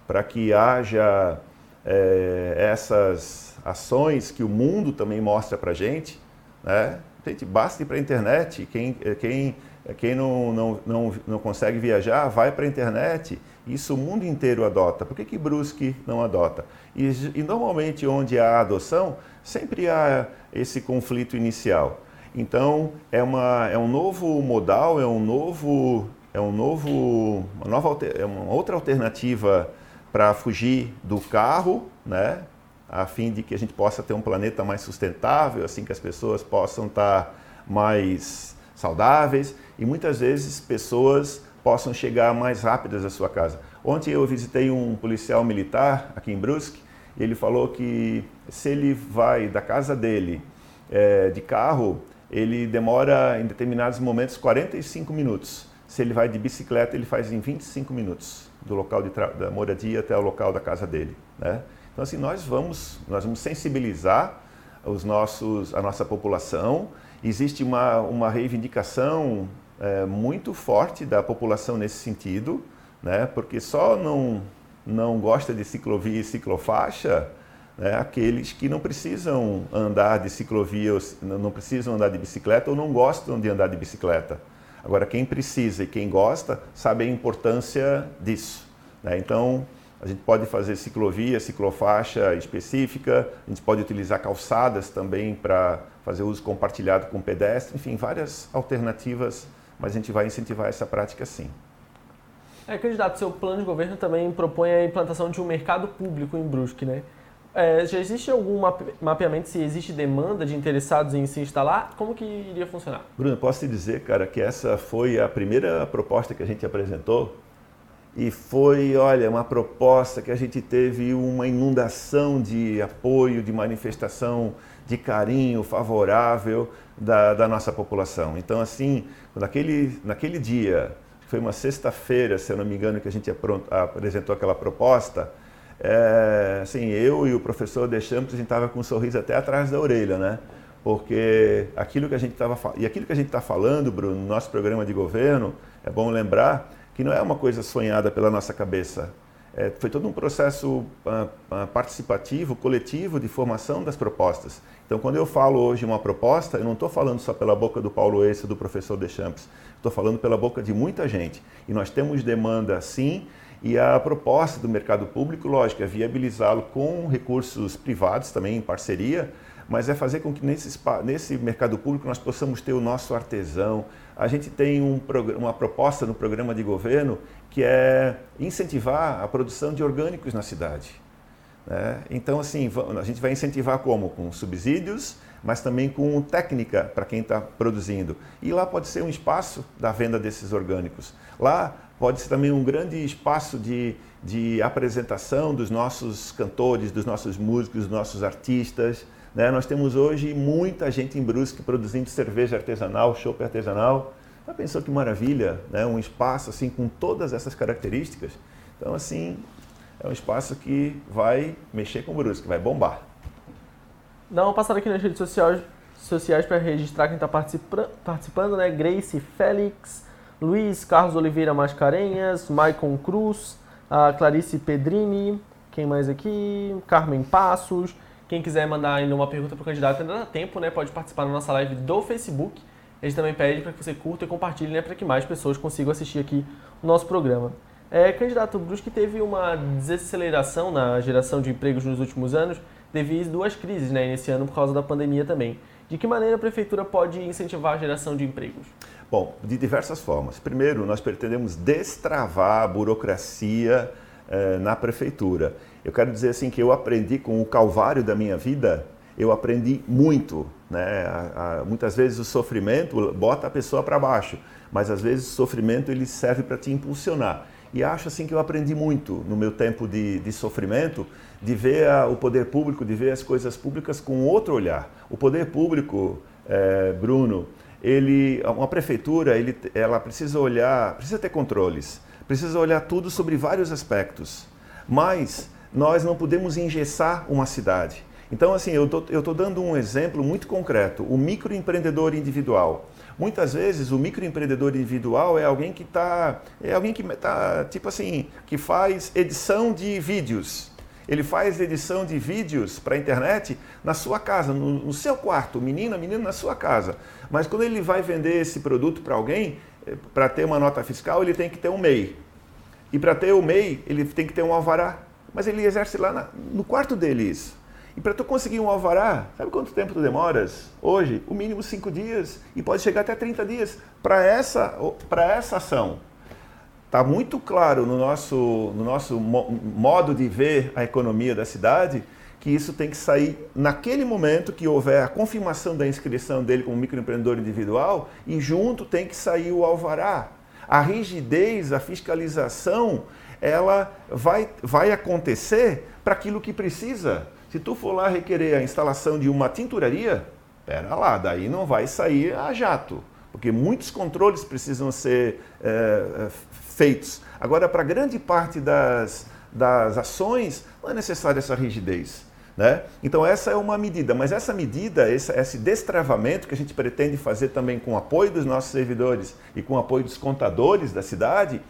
Para que haja é, essas ações que o mundo também mostra para a gente, né? Gente, basta ir para a internet, quem, quem é, quem não, não, não, não consegue viajar, vai para a internet. Isso o mundo inteiro adota. Por que, que Brusque não adota? E, e normalmente onde há adoção, sempre há esse conflito inicial. Então é, uma, é um novo modal, é um novo, é um novo, uma nova, é uma outra alternativa para fugir do carro, né? A fim de que a gente possa ter um planeta mais sustentável, assim que as pessoas possam estar mais saudáveis e muitas vezes pessoas possam chegar mais rápidas à sua casa. Ontem eu visitei um policial militar aqui em Brusque e ele falou que se ele vai da casa dele é, de carro, ele demora em determinados momentos 45 minutos. Se ele vai de bicicleta, ele faz em 25 minutos do local da moradia até o local da casa dele. Né? Então assim nós vamos nós vamos sensibilizar os nossos a nossa população. Existe uma uma reivindicação é, muito forte da população nesse sentido, né? porque só não, não gosta de ciclovia e ciclofaixa né? aqueles que não precisam andar de ciclovia, não precisam andar de bicicleta ou não gostam de andar de bicicleta. Agora, quem precisa e quem gosta sabe a importância disso. Né? Então, a gente pode fazer ciclovia, ciclofaixa específica, a gente pode utilizar calçadas também para fazer uso compartilhado com pedestre, enfim, várias alternativas mas a gente vai incentivar essa prática sim.
É, candidato, seu plano de governo também propõe a implantação de um mercado público em Brusque, né? É, já existe algum mapeamento se existe demanda de interessados em se instalar? Como que iria funcionar?
Bruno, posso te dizer, cara, que essa foi a primeira proposta que a gente apresentou e foi, olha, uma proposta que a gente teve uma inundação de apoio, de manifestação de carinho favorável da, da nossa população. Então, assim, naquele, naquele dia, foi uma sexta-feira, se eu não me engano, que a gente apresentou aquela proposta, é, assim, eu e o professor Deschamps, a gente estava com um sorriso até atrás da orelha, né? Porque aquilo que a gente estava e aquilo que a gente está falando, Bruno, no nosso programa de governo, é bom lembrar que não é uma coisa sonhada pela nossa cabeça. É, foi todo um processo uh, participativo, coletivo de formação das propostas. Então, quando eu falo hoje uma proposta, eu não estou falando só pela boca do Paulo Esse, do professor Deschamps, estou falando pela boca de muita gente. E nós temos demanda, sim, e a proposta do mercado público, lógico, é viabilizá-lo com recursos privados também, em parceria, mas é fazer com que nesse, nesse mercado público nós possamos ter o nosso artesão. A gente tem um, uma proposta no programa de governo que é incentivar a produção de orgânicos na cidade. Né? Então, assim, a gente vai incentivar como? Com subsídios, mas também com técnica para quem está produzindo. E lá pode ser um espaço da venda desses orgânicos. Lá pode ser também um grande espaço de, de apresentação dos nossos cantores, dos nossos músicos, dos nossos artistas. Né? Nós temos hoje muita gente em Brusque produzindo cerveja artesanal, chopp artesanal. Já pensou que maravilha, né? um espaço assim com todas essas características? Então, assim, é um espaço que vai mexer com Brusque, vai bombar.
Dá uma passada aqui nas redes sociais, sociais para registrar quem está participa participando, né? Grace Félix, Luiz Carlos Oliveira Mascarenhas, Maicon Cruz, a Clarice Pedrini, quem mais aqui? Carmen Passos, quem quiser mandar ainda uma pergunta para o candidato, ainda dá tempo, né? Pode participar na nossa live do Facebook. A gente também pede para que você curta e compartilhe, né? Para que mais pessoas consigam assistir aqui o nosso programa. É, candidato Brusque teve uma desaceleração na geração de empregos nos últimos anos devido a duas crises, né? Nesse ano por causa da pandemia também. De que maneira a prefeitura pode incentivar a geração de empregos?
Bom, de diversas formas. Primeiro, nós pretendemos destravar a burocracia eh, na prefeitura. Eu quero dizer assim que eu aprendi com o calvário da minha vida, eu aprendi muito. Né? A, a, muitas vezes o sofrimento bota a pessoa para baixo, mas às vezes o sofrimento ele serve para te impulsionar. E acho assim que eu aprendi muito no meu tempo de, de sofrimento, de ver a, o poder público, de ver as coisas públicas com outro olhar. O poder público, é, Bruno, ele, uma prefeitura, ele, ela precisa olhar, precisa ter controles, precisa olhar tudo sobre vários aspectos. Mas nós não podemos engessar uma cidade. Então, assim, eu estou dando um exemplo muito concreto: o microempreendedor individual. Muitas vezes o microempreendedor individual é alguém que está, é alguém que está, tipo assim, que faz edição de vídeos. Ele faz edição de vídeos para a internet na sua casa, no, no seu quarto, menina, menino na sua casa. Mas quando ele vai vender esse produto para alguém, eh, para ter uma nota fiscal, ele tem que ter um MEI. E para ter o MEI, ele tem que ter um alvará mas ele exerce lá na, no quarto dele isso. E para tu conseguir um alvará, sabe quanto tempo tu demoras? Hoje, o mínimo cinco dias e pode chegar até 30 dias para essa, para essa ação. Está muito claro no nosso, no nosso modo de ver a economia da cidade que isso tem que sair naquele momento que houver a confirmação da inscrição dele como microempreendedor individual e junto tem que sair o alvará. A rigidez, a fiscalização ela vai, vai acontecer para aquilo que precisa. Se tu for lá requerer a instalação de uma tinturaria, pera lá, daí não vai sair a jato, porque muitos controles precisam ser é, feitos. Agora, para grande parte das, das ações, não é necessária essa rigidez. Né? Então, essa é uma medida, mas essa medida, esse, esse destravamento que a gente pretende fazer também com o apoio dos nossos servidores e com o apoio dos contadores da cidade,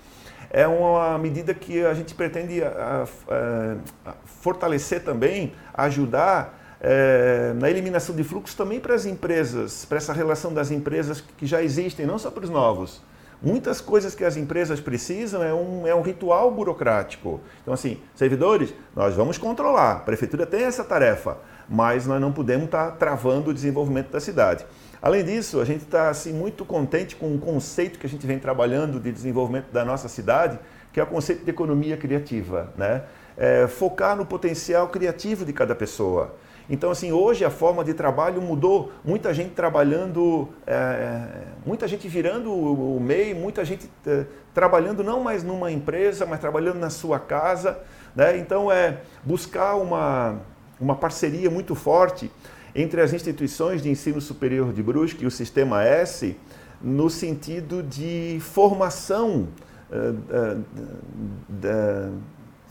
é uma medida que a gente pretende a, a, a fortalecer também, ajudar é, na eliminação de fluxos também para as empresas, para essa relação das empresas que já existem, não só para os novos. Muitas coisas que as empresas precisam é um, é um ritual burocrático. Então, assim, servidores, nós vamos controlar. A prefeitura tem essa tarefa, mas nós não podemos estar travando o desenvolvimento da cidade. Além disso, a gente está assim, muito contente com o conceito que a gente vem trabalhando de desenvolvimento da nossa cidade, que é o conceito de economia criativa. Né? É, focar no potencial criativo de cada pessoa. Então, assim, hoje a forma de trabalho mudou. Muita gente trabalhando, é, muita gente virando o, o MEI, muita gente é, trabalhando não mais numa empresa, mas trabalhando na sua casa. Né? Então, é buscar uma, uma parceria muito forte entre as instituições de ensino superior de Brusque e o Sistema S, no sentido de formação, uh, uh,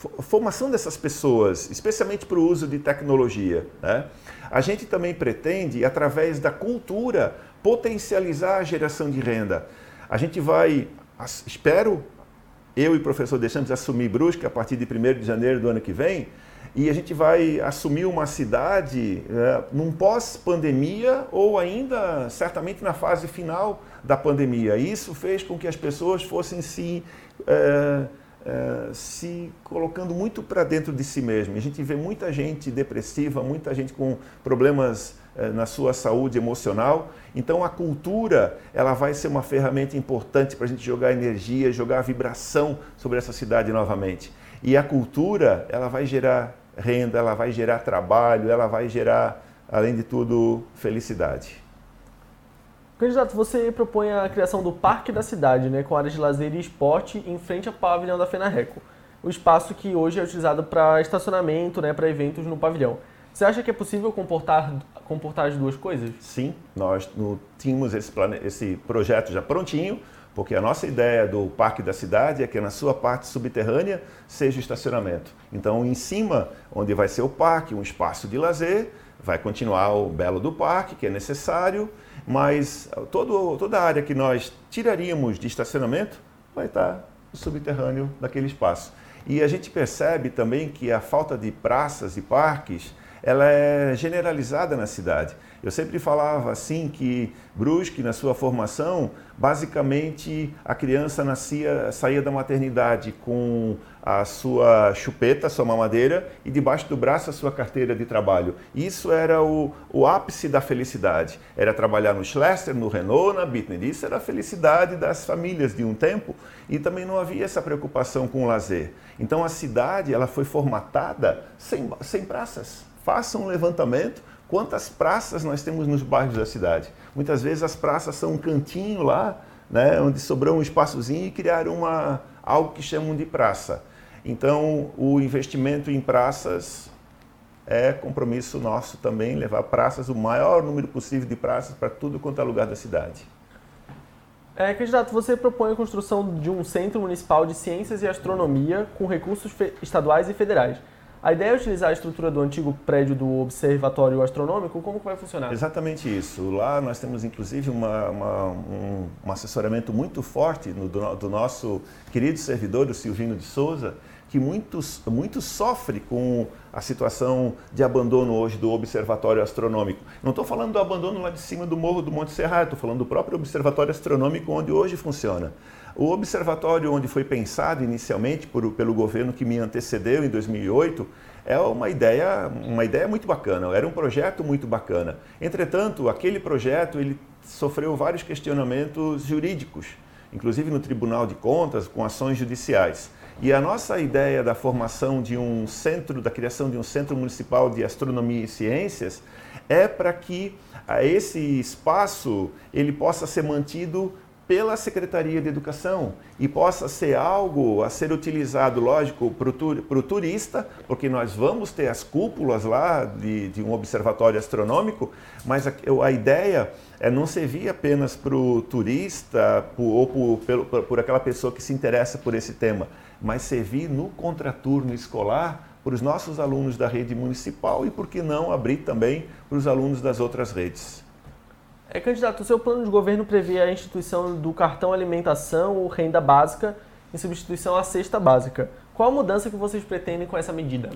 uh, formação dessas pessoas, especialmente para o uso de tecnologia. Né? A gente também pretende, através da cultura, potencializar a geração de renda. A gente vai, espero, eu e o professor deixamos assumir Brusque a partir de 1 de janeiro do ano que vem, e a gente vai assumir uma cidade é, num pós-pandemia ou ainda certamente na fase final da pandemia. Isso fez com que as pessoas fossem se, é, é, se colocando muito para dentro de si mesmo. A gente vê muita gente depressiva, muita gente com problemas é, na sua saúde emocional. Então a cultura ela vai ser uma ferramenta importante para a gente jogar energia, jogar vibração sobre essa cidade novamente. E a cultura ela vai gerar renda, ela vai gerar trabalho, ela vai gerar, além de tudo, felicidade.
Candidato, você propõe a criação do Parque da Cidade, né, com áreas de lazer e esporte em frente ao pavilhão da FENARRECO, o espaço que hoje é utilizado para estacionamento, né, para eventos no pavilhão. Você acha que é possível comportar, comportar as duas coisas?
Sim, nós no, tínhamos esse, plane, esse projeto já prontinho, porque a nossa ideia do Parque da Cidade é que na sua parte subterrânea seja estacionamento. Então, em cima, onde vai ser o parque, um espaço de lazer, vai continuar o belo do parque, que é necessário, mas todo, toda a área que nós tiraríamos de estacionamento vai estar no subterrâneo daquele espaço. E a gente percebe também que a falta de praças e parques ela é generalizada na cidade. Eu sempre falava assim que Brusque, na sua formação, basicamente a criança nascia, saía da maternidade com a sua chupeta, a sua mamadeira e debaixo do braço a sua carteira de trabalho. Isso era o, o ápice da felicidade. Era trabalhar no Schlester, no Renault, na Bitner. Isso era a felicidade das famílias de um tempo e também não havia essa preocupação com o lazer. Então a cidade ela foi formatada sem, sem praças faça um levantamento quantas praças nós temos nos bairros da cidade. Muitas vezes as praças são um cantinho lá, né, onde sobrou um espaçozinho e criaram uma, algo que chamam de praça. Então, o investimento em praças é compromisso nosso também, levar praças, o maior número possível de praças para tudo quanto é lugar da cidade.
É, candidato, você propõe a construção de um Centro Municipal de Ciências e Astronomia com recursos estaduais e federais. A ideia é utilizar a estrutura do antigo prédio do Observatório Astronômico? Como que vai funcionar?
Exatamente isso. Lá nós temos inclusive uma, uma, um, um, assessoramento muito forte no, do, do, nosso querido servidor, o Silvino de Souza, que muito, muito sofre com a situação de abandono hoje do Observatório Astronômico. Não estou falando do abandono lá de cima do Morro do Monte Serra, estou falando do próprio Observatório Astronômico onde hoje funciona. O observatório onde foi pensado inicialmente por, pelo governo que me antecedeu em 2008 é uma ideia, uma ideia muito bacana, era um projeto muito bacana. Entretanto, aquele projeto ele sofreu vários questionamentos jurídicos, inclusive no Tribunal de Contas, com ações judiciais. E a nossa ideia da formação de um centro, da criação de um centro municipal de astronomia e ciências, é para que esse espaço ele possa ser mantido pela Secretaria de Educação e possa ser algo a ser utilizado, lógico, para o turista, porque nós vamos ter as cúpulas lá de, de um observatório astronômico, mas a, a, ideia é não servir apenas para o turista por, ou por, por, por aquela pessoa que se interessa por esse tema, mas servir no contraturno escolar para os nossos alunos da rede municipal e, por que não, abrir também para os alunos das outras redes.
É, candidato, o seu plano de governo prevê a instituição do cartão alimentação ou renda básica em substituição à cesta básica. Qual a mudança que vocês pretendem com essa medida?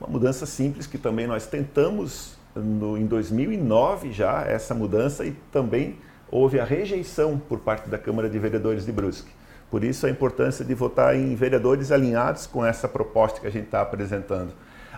Uma mudança simples que também nós tentamos no, em 2009 já essa mudança e também houve a rejeição por parte da Câmara de Vereadores de Brusque. Por isso a importância de votar em vereadores alinhados com essa proposta que a gente está apresentando.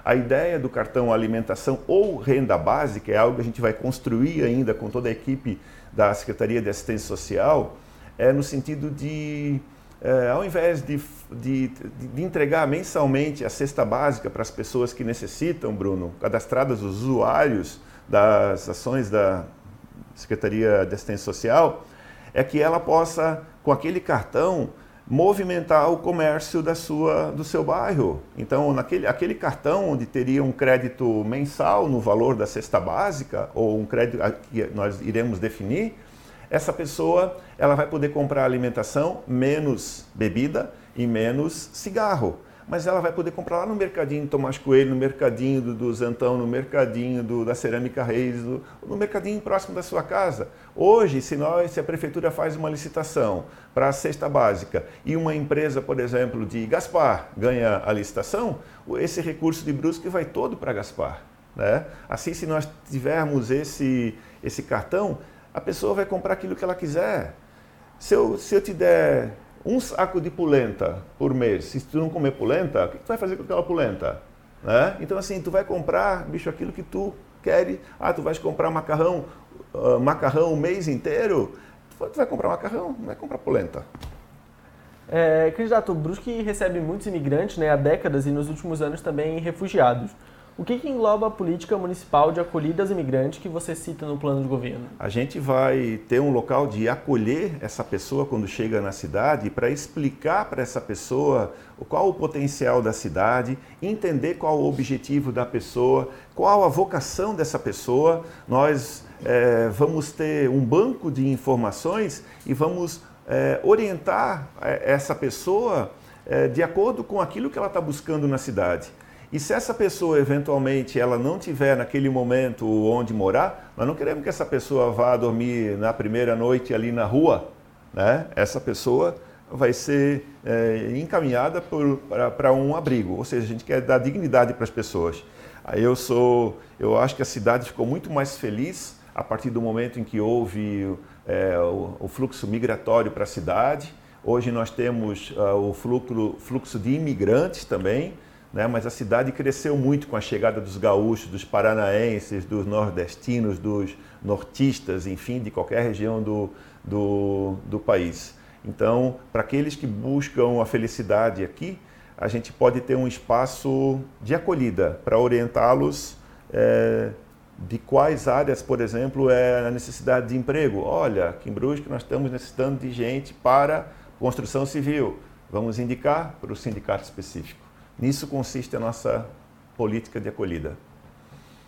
A ideia do cartão alimentação ou renda básica é algo que a gente vai construir ainda com toda a equipe da Secretaria de Assistência Social, é no sentido de, é, ao invés de, de, de, entregar mensalmente a cesta básica para as pessoas que necessitam, Bruno, cadastradas os usuários das ações da Secretaria de Assistência Social, é que ela possa, com aquele cartão, movimentar o comércio da sua, do seu bairro. Então, naquele aquele cartão onde teria um crédito mensal no valor da cesta básica ou um crédito que nós iremos definir, essa pessoa ela vai poder comprar alimentação menos bebida e menos cigarro. Mas ela vai poder comprar lá no mercadinho Tomás Coelho, no mercadinho do, do Zantão, no mercadinho do, da Cerâmica Reis, do, no mercadinho próximo da sua casa. Hoje, se nós, se a prefeitura faz uma licitação para a cesta básica e uma empresa, por exemplo, de Gaspar ganha a licitação, esse recurso de Brusque vai todo para Gaspar. Né? Assim, se nós tivermos esse, esse cartão, a pessoa vai comprar aquilo que ela quiser. Se eu, se eu te der um saco de polenta por mês, se tu não comer polenta, o que tu vai fazer com aquela polenta? Né? Então, assim, tu vai comprar, bicho, aquilo que tu quer. Ah, tu vais comprar macarrão, uh, macarrão o mês inteiro? Tu vai comprar macarrão, não vai comprar polenta.
É, candidato, Brusque recebe muitos imigrantes né, há décadas e nos últimos anos também refugiados. O que, que, engloba a política municipal de acolhida aos imigrantes que você cita no plano de governo?
A gente vai ter um local de acolher essa pessoa quando chega na cidade para explicar para essa pessoa qual o potencial da cidade, entender qual o objetivo da pessoa, qual a vocação dessa pessoa. Nós é, vamos ter um banco de informações e vamos é, orientar é, essa pessoa é, de acordo com aquilo que ela está buscando na cidade. E se essa pessoa eventualmente ela não tiver naquele momento onde morar, nós não queremos que essa pessoa vá dormir na primeira noite ali na rua, né? Essa pessoa vai ser é, encaminhada para um abrigo, ou seja, a gente quer dar dignidade para as pessoas. Aí eu sou, eu acho que a cidade ficou muito mais feliz a partir do momento em que houve é, o, o, fluxo migratório para a cidade. Hoje nós temos uh, o fluxo, fluxo de imigrantes também né? mas a cidade cresceu muito com a chegada dos gaúchos, dos paranaenses, dos nordestinos, dos nortistas, enfim, de qualquer região do, do, do país. Então, para aqueles que buscam a felicidade aqui, a gente pode ter um espaço de acolhida para orientá-los é, de quais áreas, por exemplo, é a necessidade de emprego. Olha, aqui em Brusque nós estamos necessitando de gente para construção civil. Vamos indicar para o sindicato específico. Nisso consiste a nossa política de acolhida.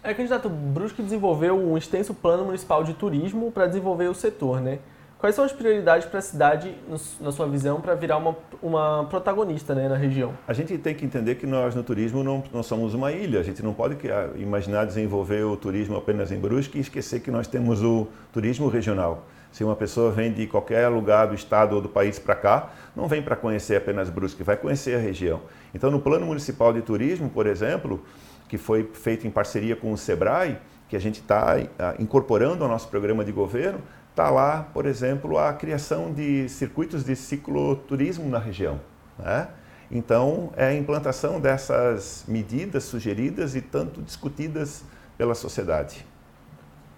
É, candidato, Brusque desenvolveu um extenso plano municipal de turismo para desenvolver o setor, né? Quais são as prioridades para a cidade, na sua visão, para virar uma, uma protagonista né, na região?
A gente tem que entender que nós no turismo não, não somos uma ilha. A gente não pode imaginar desenvolver o turismo apenas em Brusque e esquecer que nós temos o turismo regional. Se uma pessoa vem de qualquer lugar do estado ou do país para cá, não vem para conhecer apenas Brusque, vai conhecer a região. Então, no Plano Municipal de Turismo, por exemplo, que foi feito em parceria com o SEBRAE, que a gente está ah, incorporando ao nosso programa de governo, está lá, por exemplo, a criação de circuitos de cicloturismo na região. Né? Então, é a implantação dessas medidas sugeridas e tanto discutidas pela sociedade.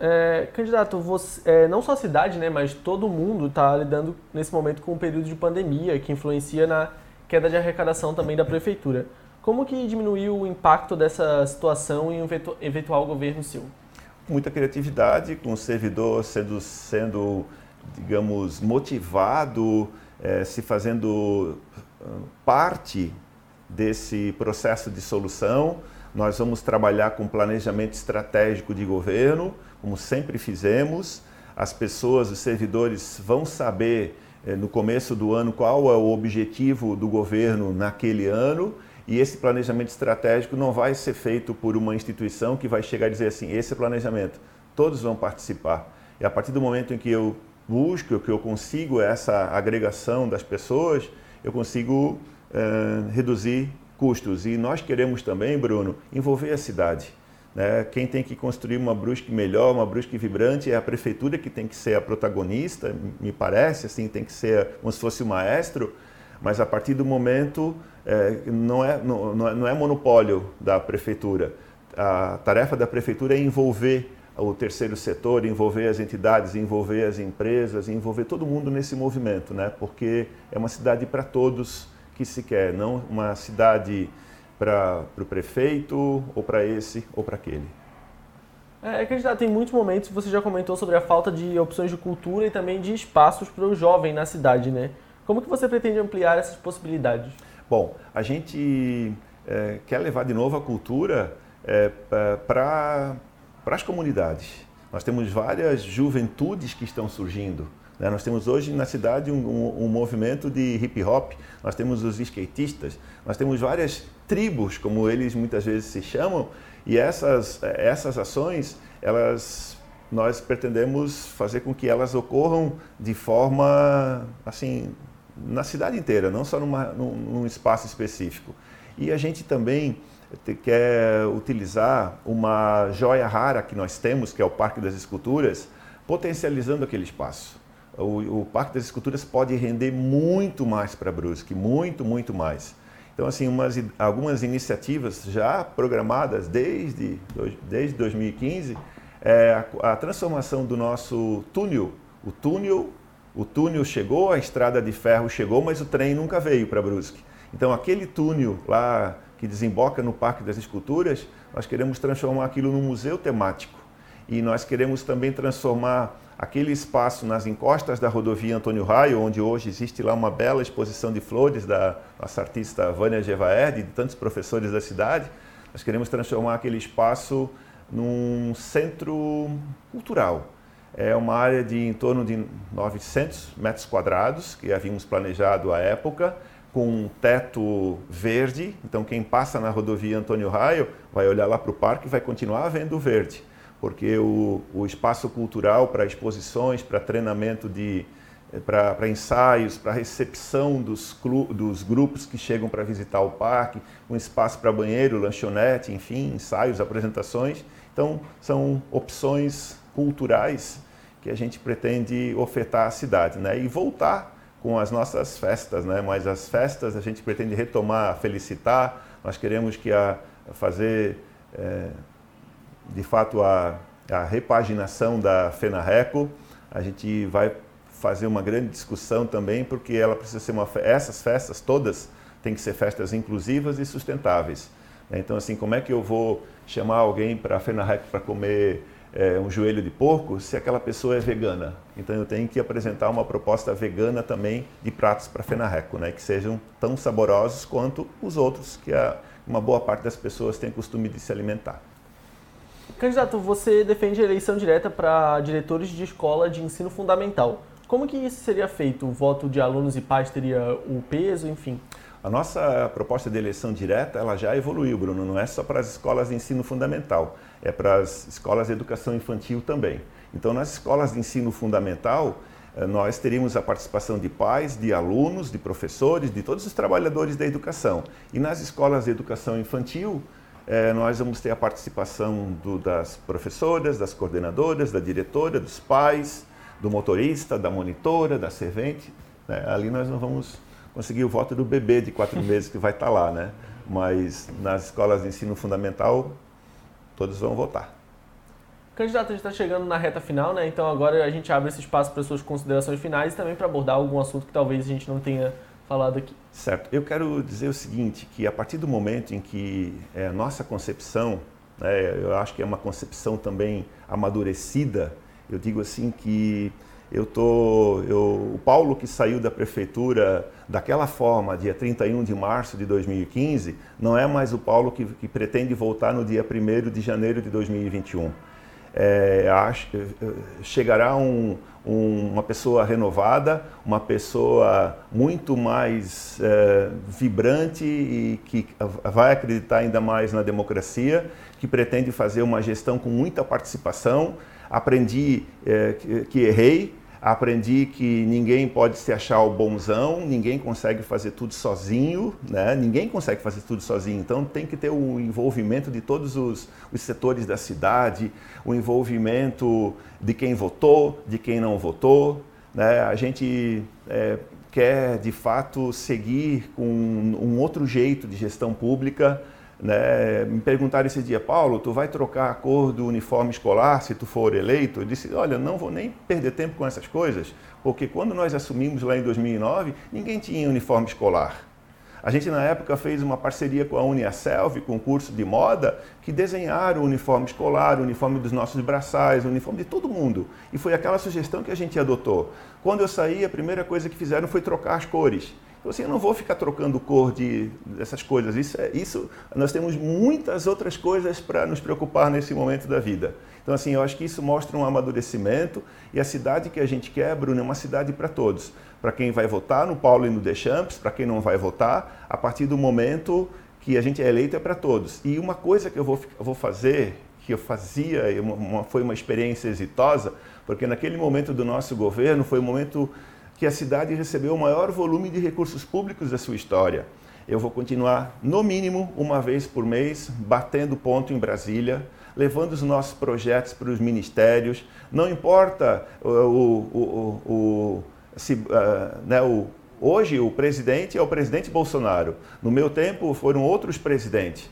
É, candidato, você, é, não só a cidade, né, mas todo mundo está lidando nesse momento com um período de pandemia que influencia na queda de arrecadação também da prefeitura. Como que diminuiu o impacto dessa situação em um eventual governo seu?
Muita criatividade, com o servidor sendo, sendo digamos, motivado, é, se fazendo parte desse processo de solução. Nós vamos trabalhar com planejamento estratégico de governo, como sempre fizemos. As pessoas, os servidores vão saber eh, no começo do ano qual é o objetivo do governo naquele ano e esse planejamento estratégico não vai ser feito por uma instituição que vai chegar a dizer assim, esse é planejamento, todos vão participar. E a partir do momento em que eu busco, que eu consigo essa agregação das pessoas, eu consigo eh, reduzir custos. E nós queremos também, Bruno, envolver a cidade. Né? Quem tem que construir uma Brusque melhor, uma Brusque vibrante, é a prefeitura que tem que ser a protagonista, me parece, assim, tem que ser como se fosse o maestro, mas a partir do momento é, não, é, não, não é monopólio da prefeitura. A tarefa da prefeitura é envolver o terceiro setor, envolver as entidades, envolver as empresas, envolver todo mundo nesse movimento, né? porque é uma cidade para todos que se quer, não uma cidade para o prefeito, ou para esse, ou para aquele?
É, candidato, tem muitos momentos, você já comentou sobre a falta de opções de cultura e também de espaços para o jovem na cidade, né? Como que você pretende ampliar essas possibilidades?
Bom, a gente é, quer levar de novo a cultura é, para as comunidades. Nós temos várias juventudes que estão surgindo. Né? Nós temos hoje na cidade um, um, um, movimento de hip hop, nós temos os skatistas, nós temos várias tribos, como eles muitas vezes se chamam, e essas, essas ações, elas, nós pretendemos fazer com que elas ocorram de forma, assim, na cidade inteira, não só numa, num, num espaço específico. E a gente também quer utilizar uma joia rara que nós temos, que é o Parque das Esculturas, potencializando aquele espaço o, o Parque das Esculturas pode render muito mais para Brusque, muito, muito mais. Então, assim, umas, algumas iniciativas já programadas desde, desde 2015, é a, a transformação do nosso túnel, o túnel, o túnel chegou, a estrada de ferro chegou, mas o trem nunca veio para Brusque. Então, aquele túnel lá que desemboca no Parque das Esculturas, nós queremos transformar aquilo num museu temático. E nós queremos também transformar aquele espaço nas encostas da rodovia Antônio Raio, onde hoje existe lá uma bela exposição de flores da nossa artista Vânia Gevaerd e de tantos professores da cidade, nós queremos transformar aquele espaço num centro cultural. É uma área de em torno de 900 metros quadrados, que havíamos planejado à época, com um teto verde. Então, quem passa na rodovia Antônio Raio vai olhar lá para o parque e vai continuar vendo verde porque o, o espaço cultural para exposições, para treinamento de para ensaios, para recepção dos, dos grupos que chegam para visitar o parque, um espaço para banheiro, lanchonete, enfim, ensaios, apresentações. Então, são opções culturais que a gente pretende ofertar à cidade, né? E voltar com as nossas festas, né? Mas as festas a gente pretende retomar, felicitar. Nós queremos que a fazer é, de fato, a, a repaginação da FENARECO. A gente vai fazer uma grande discussão também, porque ela precisa ser uma essas festas todas têm que ser festas inclusivas e sustentáveis. Então, assim, como é que eu vou chamar alguém para a FENARECO para comer é, um joelho de porco se aquela pessoa é vegana? Então, eu tenho que apresentar uma proposta vegana também de pratos para a FENARECO, né? que sejam tão saborosos quanto os outros que a, uma boa parte das pessoas tem costume de se alimentar.
Candidato, você defende a eleição direta para diretores de escola de ensino fundamental. Como que isso seria feito? O voto de alunos e pais teria o peso, enfim?
A nossa proposta de eleição direta ela já evoluiu, Bruno. Não é só para as escolas de ensino fundamental, é para as escolas de educação infantil também. Então, nas escolas de ensino fundamental, eh, nós teríamos a participação de pais, de alunos, de professores, de todos os trabalhadores da educação. E nas escolas de educação infantil, é, nós vamos ter a participação do, das professoras, das coordenadoras, da diretora, dos pais, do motorista, da monitora, da servente. Né? Ali nós não vamos conseguir o voto do bebê de quatro meses que vai estar lá, né? Mas nas escolas de ensino fundamental, todos vão votar.
Candidato, a gente está chegando na reta final, né? Então agora a gente abre esse espaço para suas considerações finais e também para abordar algum assunto que talvez a gente não tenha falado aqui.
Certo. Eu quero dizer o seguinte, que a partir do momento em que é, a nossa concepção, né, eu acho que é uma concepção também amadurecida, eu digo assim que eu tô, eu, o Paulo que saiu da prefeitura daquela forma, dia 31 de março de 2015, não é mais o Paulo que, que pretende voltar no dia 1 de janeiro de 2021 é, acho, chegará um, um, uma pessoa renovada, uma pessoa muito mais é, vibrante e que vai acreditar ainda mais na democracia, que pretende fazer uma gestão com muita participação. Aprendi é, que, que errei, aprendi que ninguém pode se achar o bonzão, ninguém consegue fazer tudo sozinho, né? ninguém consegue fazer tudo sozinho, então tem que ter o envolvimento de todos os, os setores da cidade, o envolvimento de quem votou, de quem não votou. Né? A gente é, quer, de fato, seguir com um outro jeito de gestão pública, né, me perguntaram esse dia, Paulo, tu vai trocar a cor do uniforme escolar se tu for eleito? Eu disse, olha, não vou nem perder tempo com essas coisas, porque quando nós assumimos lá em 2009, ninguém tinha uniforme escolar. A gente, na época, fez uma parceria com a Uniaselv, com um curso de moda, que desenharam o uniforme escolar, o uniforme dos nossos braçais, o uniforme de todo mundo. E foi aquela sugestão que a gente adotou. Quando eu saí, a primeira coisa que fizeram foi trocar as cores. Então, assim, eu não vou ficar trocando cor de dessas coisas. Isso, é, isso nós temos muitas outras coisas para nos preocupar nesse momento da vida. Então, assim, eu acho que isso mostra um amadurecimento e a cidade que a gente quer, Bruno, é uma cidade para todos. Para quem vai votar no Paulo e no Deschamps, para quem não vai votar, a partir do momento que a gente é eleito é para todos. E uma coisa que eu vou, eu vou fazer, que eu fazia, foi uma experiência exitosa, porque naquele momento do nosso governo foi o momento que a cidade recebeu o maior volume de recursos públicos da sua história. Eu vou continuar, no mínimo, uma vez por mês, batendo ponto em Brasília, levando os nossos projetos para os ministérios. Não importa o, o, o, o se, uh, né, o, hoje o presidente é o presidente Bolsonaro. No meu tempo foram outros presidentes.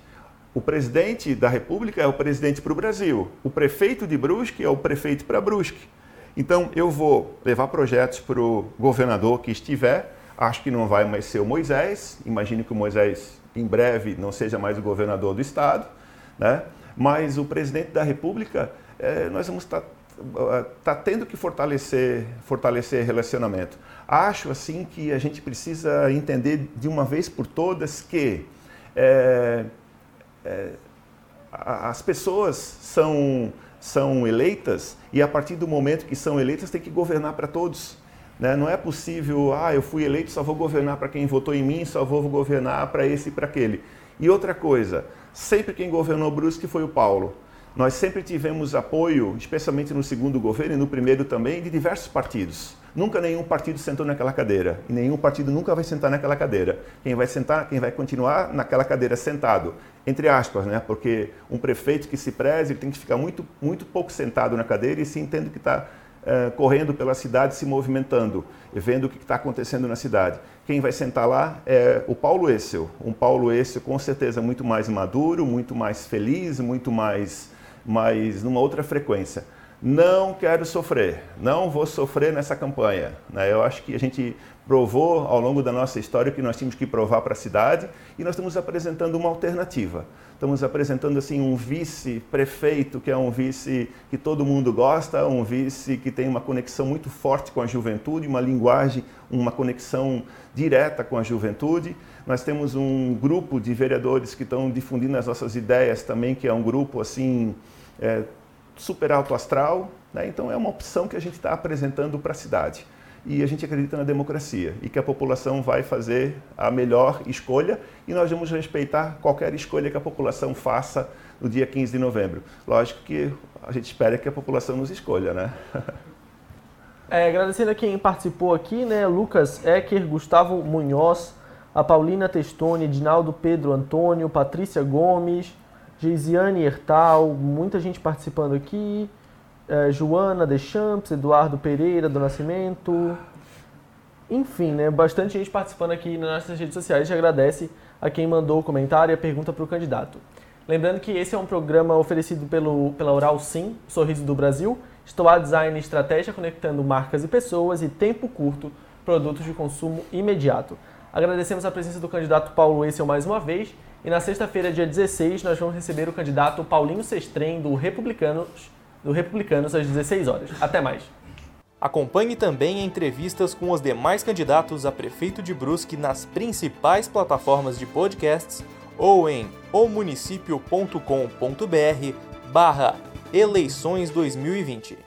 O presidente da República é o presidente para o Brasil. O prefeito de Brusque é o prefeito para Brusque. Então eu vou levar projetos para o governador que estiver. Acho que não vai mais ser o Moisés. Imagino que o Moisés em breve não seja mais o governador do estado, né? Mas o presidente da República, é, nós vamos estar tá, tá tendo que fortalecer, fortalecer relacionamento. Acho assim que a gente precisa entender de uma vez por todas que é, é, as pessoas são são eleitas e a partir do momento que são eleitas tem que governar para todos. Né? Não é possível, ah, eu fui eleito, só vou governar para quem votou em mim, só vou governar para esse e para aquele. E outra coisa, sempre quem governou Brusque foi o Paulo. Nós sempre tivemos apoio, especialmente no segundo governo e no primeiro também, de diversos partidos. Nunca nenhum partido sentou naquela cadeira e nenhum partido nunca vai sentar naquela cadeira. Quem vai sentar, quem vai continuar naquela cadeira sentado, entre aspas, né? Porque um prefeito que se preze tem que ficar muito, muito pouco sentado na cadeira e se entende que está uh, correndo pela cidade, se movimentando, vendo o que está acontecendo na cidade. Quem vai sentar lá é o Paulo Essel, um Paulo Essel com certeza muito mais maduro, muito mais feliz, muito mais, mais numa outra frequência não quero sofrer, não vou sofrer nessa campanha. Né? Eu acho que a gente provou ao longo da nossa história que nós tínhamos que provar para a cidade e nós estamos apresentando uma alternativa. Estamos apresentando assim um vice-prefeito que é um vice que todo mundo gosta, um vice que tem uma conexão muito forte com a juventude, uma linguagem, uma conexão direta com a juventude. Nós temos um grupo de vereadores que estão difundindo as nossas ideias também, que é um grupo assim é, super alto astral, né? então é uma opção que a gente está apresentando para a cidade. E a gente acredita na democracia e que a população vai fazer a melhor escolha e nós vamos respeitar qualquer escolha que a população faça no dia 15 de novembro. Lógico que a gente espera que a população nos escolha, né?
É, agradecendo a quem participou aqui, né? Lucas Ecker, Gustavo Munhoz, a Paulina Testoni, Dinaldo Pedro Antônio, Patrícia Gomes, Geisiane Hertal, muita gente participando aqui. É, Joana Deschamps, Eduardo Pereira do Nascimento. Enfim, né, bastante gente participando aqui nas nossas redes sociais. A gente agradece a quem mandou o comentário e a pergunta para o candidato. Lembrando que esse é um programa oferecido pelo, pela Oral Sim, Sorriso do Brasil, Estou Design e Estratégia conectando marcas e pessoas e tempo curto, produtos de consumo imediato. Agradecemos a presença do candidato Paulo Essel mais uma vez e na sexta-feira, dia 16, nós vamos receber o candidato Paulinho Sestrem, do Republicanos, do Republicanos, às 16 horas. Até mais.
Acompanhe também entrevistas com os demais candidatos a prefeito de Brusque nas principais plataformas de podcasts ou em omunicipio.com.br barra eleições 2020.